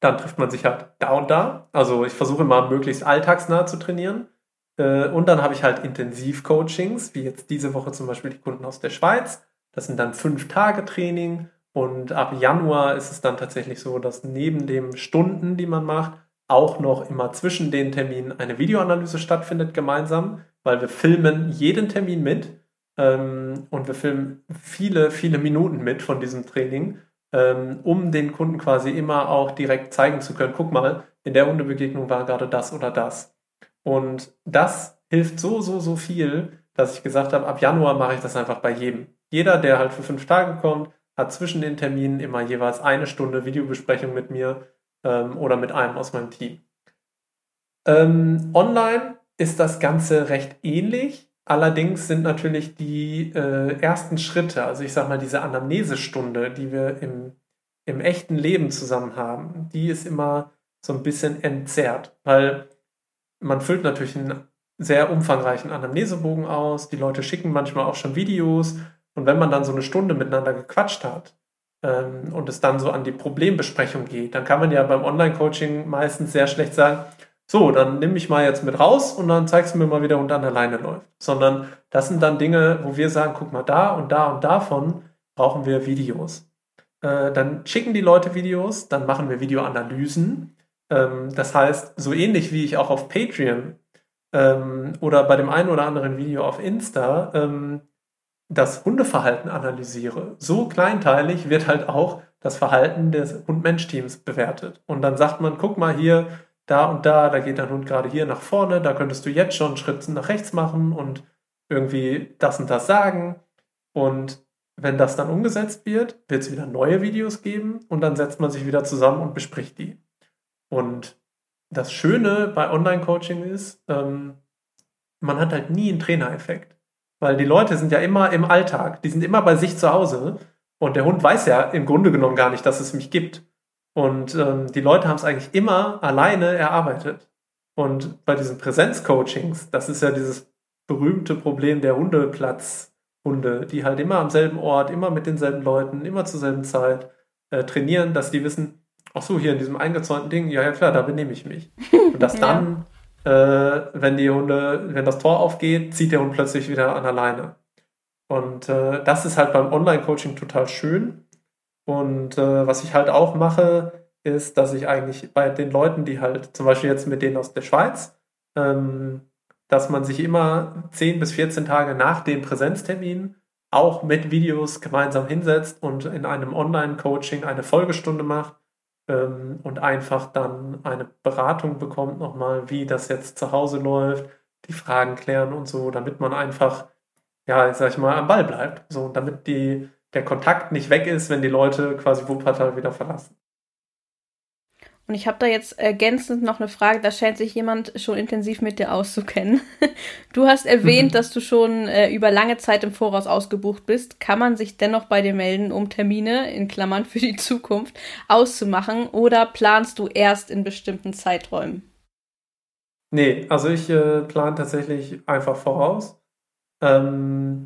Speaker 2: dann trifft man sich halt da und da. Also ich versuche immer möglichst alltagsnah zu trainieren. Äh, und dann habe ich halt Intensivcoachings, wie jetzt diese Woche zum Beispiel die Kunden aus der Schweiz. Das sind dann fünf Tage Training. Und ab Januar ist es dann tatsächlich so, dass neben den Stunden, die man macht, auch noch immer zwischen den Terminen eine Videoanalyse stattfindet gemeinsam, weil wir filmen jeden Termin mit ähm, und wir filmen viele, viele Minuten mit von diesem Training, ähm, um den Kunden quasi immer auch direkt zeigen zu können, guck mal, in der Hundebegegnung war gerade das oder das. Und das hilft so, so, so viel, dass ich gesagt habe, ab Januar mache ich das einfach bei jedem. Jeder, der halt für fünf Tage kommt, hat zwischen den Terminen immer jeweils eine Stunde Videobesprechung mit mir ähm, oder mit einem aus meinem Team. Ähm, online ist das Ganze recht ähnlich. Allerdings sind natürlich die äh, ersten Schritte, also ich sage mal diese Anamnesestunde, die wir im, im echten Leben zusammen haben, die ist immer so ein bisschen entzerrt, weil man füllt natürlich einen sehr umfangreichen Anamnesebogen aus, die Leute schicken manchmal auch schon Videos. Und wenn man dann so eine Stunde miteinander gequatscht hat ähm, und es dann so an die Problembesprechung geht, dann kann man ja beim Online-Coaching meistens sehr schlecht sagen, so, dann nimm mich mal jetzt mit raus und dann zeigst du mir mal, wie der Hund an der Leine läuft. Sondern das sind dann Dinge, wo wir sagen, guck mal, da und da und davon brauchen wir Videos. Äh, dann schicken die Leute Videos, dann machen wir Videoanalysen. Ähm, das heißt, so ähnlich wie ich auch auf Patreon ähm, oder bei dem einen oder anderen Video auf Insta ähm, das Hundeverhalten analysiere, so kleinteilig wird halt auch das Verhalten des Hund-Mensch-Teams bewertet. Und dann sagt man, guck mal hier, da und da, da geht dein Hund gerade hier nach vorne, da könntest du jetzt schon einen Schritt nach rechts machen und irgendwie das und das sagen. Und wenn das dann umgesetzt wird, wird es wieder neue Videos geben und dann setzt man sich wieder zusammen und bespricht die. Und das Schöne bei Online-Coaching ist, ähm, man hat halt nie einen Trainereffekt. Weil die Leute sind ja immer im Alltag, die sind immer bei sich zu Hause und der Hund weiß ja im Grunde genommen gar nicht, dass es mich gibt. Und ähm, die Leute haben es eigentlich immer alleine erarbeitet. Und bei diesen Präsenzcoachings, das ist ja dieses berühmte Problem der Hundeplatzhunde, die halt immer am selben Ort, immer mit denselben Leuten, immer zur selben Zeit äh, trainieren, dass die wissen, ach so, hier in diesem eingezäunten Ding, ja, ja klar, da benehme ich mich. Und dass dann, ja. äh, wenn die Hunde, wenn das Tor aufgeht, zieht der Hund plötzlich wieder an alleine. Und äh, das ist halt beim Online-Coaching total schön, und äh, was ich halt auch mache, ist, dass ich eigentlich bei den Leuten, die halt zum Beispiel jetzt mit denen aus der Schweiz, ähm, dass man sich immer 10 bis 14 Tage nach dem Präsenztermin auch mit Videos gemeinsam hinsetzt und in einem Online-Coaching eine Folgestunde macht ähm, und einfach dann eine Beratung bekommt nochmal, wie das jetzt zu Hause läuft, die Fragen klären und so, damit man einfach, ja, sag ich mal, am Ball bleibt. So, damit die der Kontakt nicht weg ist, wenn die Leute quasi Wuppertal wieder verlassen.
Speaker 1: Und ich habe da jetzt ergänzend noch eine Frage, da scheint sich jemand schon intensiv mit dir auszukennen. Du hast erwähnt, mhm. dass du schon äh, über lange Zeit im Voraus ausgebucht bist. Kann man sich dennoch bei dir melden, um Termine, in Klammern für die Zukunft, auszumachen oder planst du erst in bestimmten Zeiträumen?
Speaker 2: Nee, also ich äh, plane tatsächlich einfach voraus. Ähm,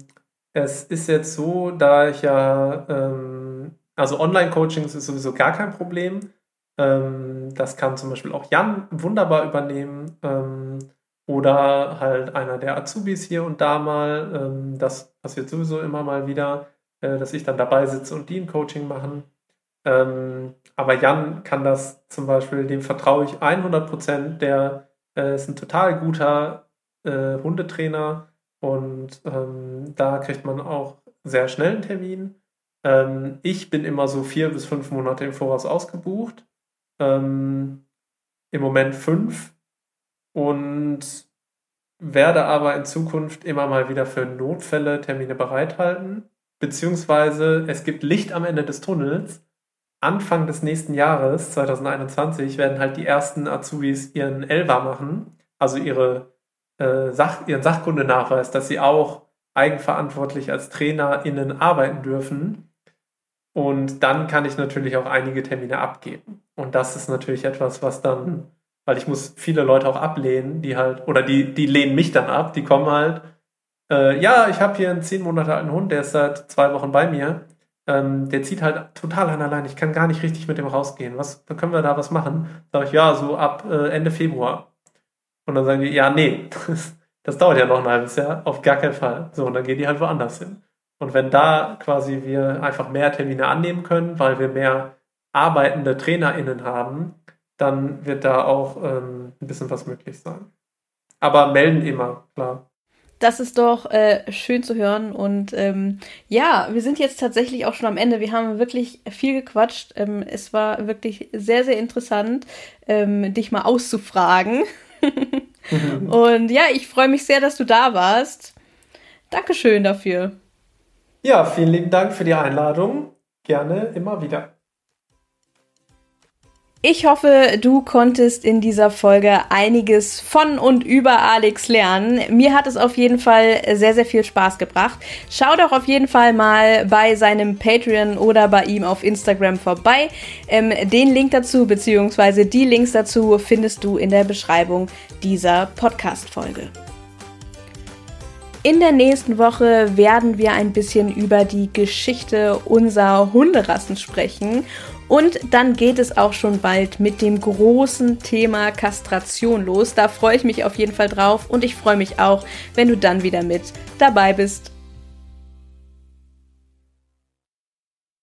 Speaker 2: es ist jetzt so, da ich ja, ähm, also Online-Coachings ist sowieso gar kein Problem. Ähm, das kann zum Beispiel auch Jan wunderbar übernehmen. Ähm, oder halt einer der Azubis hier und da mal. Ähm, das passiert sowieso immer mal wieder, äh, dass ich dann dabei sitze und die ein Coaching machen. Ähm, aber Jan kann das zum Beispiel, dem vertraue ich 100 Prozent. Der äh, ist ein total guter äh, Hundetrainer und ähm, da kriegt man auch sehr schnell einen Termin. Ähm, ich bin immer so vier bis fünf Monate im Voraus ausgebucht. Ähm, Im Moment fünf. Und werde aber in Zukunft immer mal wieder für Notfälle Termine bereithalten. Beziehungsweise es gibt Licht am Ende des Tunnels. Anfang des nächsten Jahres, 2021, werden halt die ersten Azubis ihren Elva machen, also ihre äh, Sach ihren Sachkundenachweis, dass sie auch eigenverantwortlich als TrainerInnen arbeiten dürfen. Und dann kann ich natürlich auch einige Termine abgeben. Und das ist natürlich etwas, was dann, weil ich muss viele Leute auch ablehnen, die halt, oder die, die lehnen mich dann ab, die kommen halt, äh, ja, ich habe hier einen zehn Monate alten Hund, der ist seit zwei Wochen bei mir. Ähm, der zieht halt total an allein. Ich kann gar nicht richtig mit dem rausgehen. Was können wir da was machen? Sag ich, ja, so ab äh, Ende Februar. Und dann sagen die, ja, nee, das, das dauert ja noch ein halbes Jahr, auf gar keinen Fall. So, und dann gehen die halt woanders hin. Und wenn da quasi wir einfach mehr Termine annehmen können, weil wir mehr arbeitende TrainerInnen haben, dann wird da auch ähm, ein bisschen was möglich sein. Aber melden immer, klar.
Speaker 1: Das ist doch äh, schön zu hören. Und ähm, ja, wir sind jetzt tatsächlich auch schon am Ende. Wir haben wirklich viel gequatscht. Ähm, es war wirklich sehr, sehr interessant, ähm, dich mal auszufragen. Und ja, ich freue mich sehr, dass du da warst. Dankeschön dafür.
Speaker 2: Ja, vielen lieben Dank für die Einladung. Gerne immer wieder.
Speaker 1: Ich hoffe, du konntest in dieser Folge einiges von und über Alex lernen. Mir hat es auf jeden Fall sehr, sehr viel Spaß gebracht. Schau doch auf jeden Fall mal bei seinem Patreon oder bei ihm auf Instagram vorbei. Ähm, den Link dazu, beziehungsweise die Links dazu findest du in der Beschreibung dieser Podcast-Folge. In der nächsten Woche werden wir ein bisschen über die Geschichte unserer Hunderassen sprechen und dann geht es auch schon bald mit dem großen Thema Kastration los. Da freue ich mich auf jeden Fall drauf und ich freue mich auch, wenn du dann wieder mit dabei bist.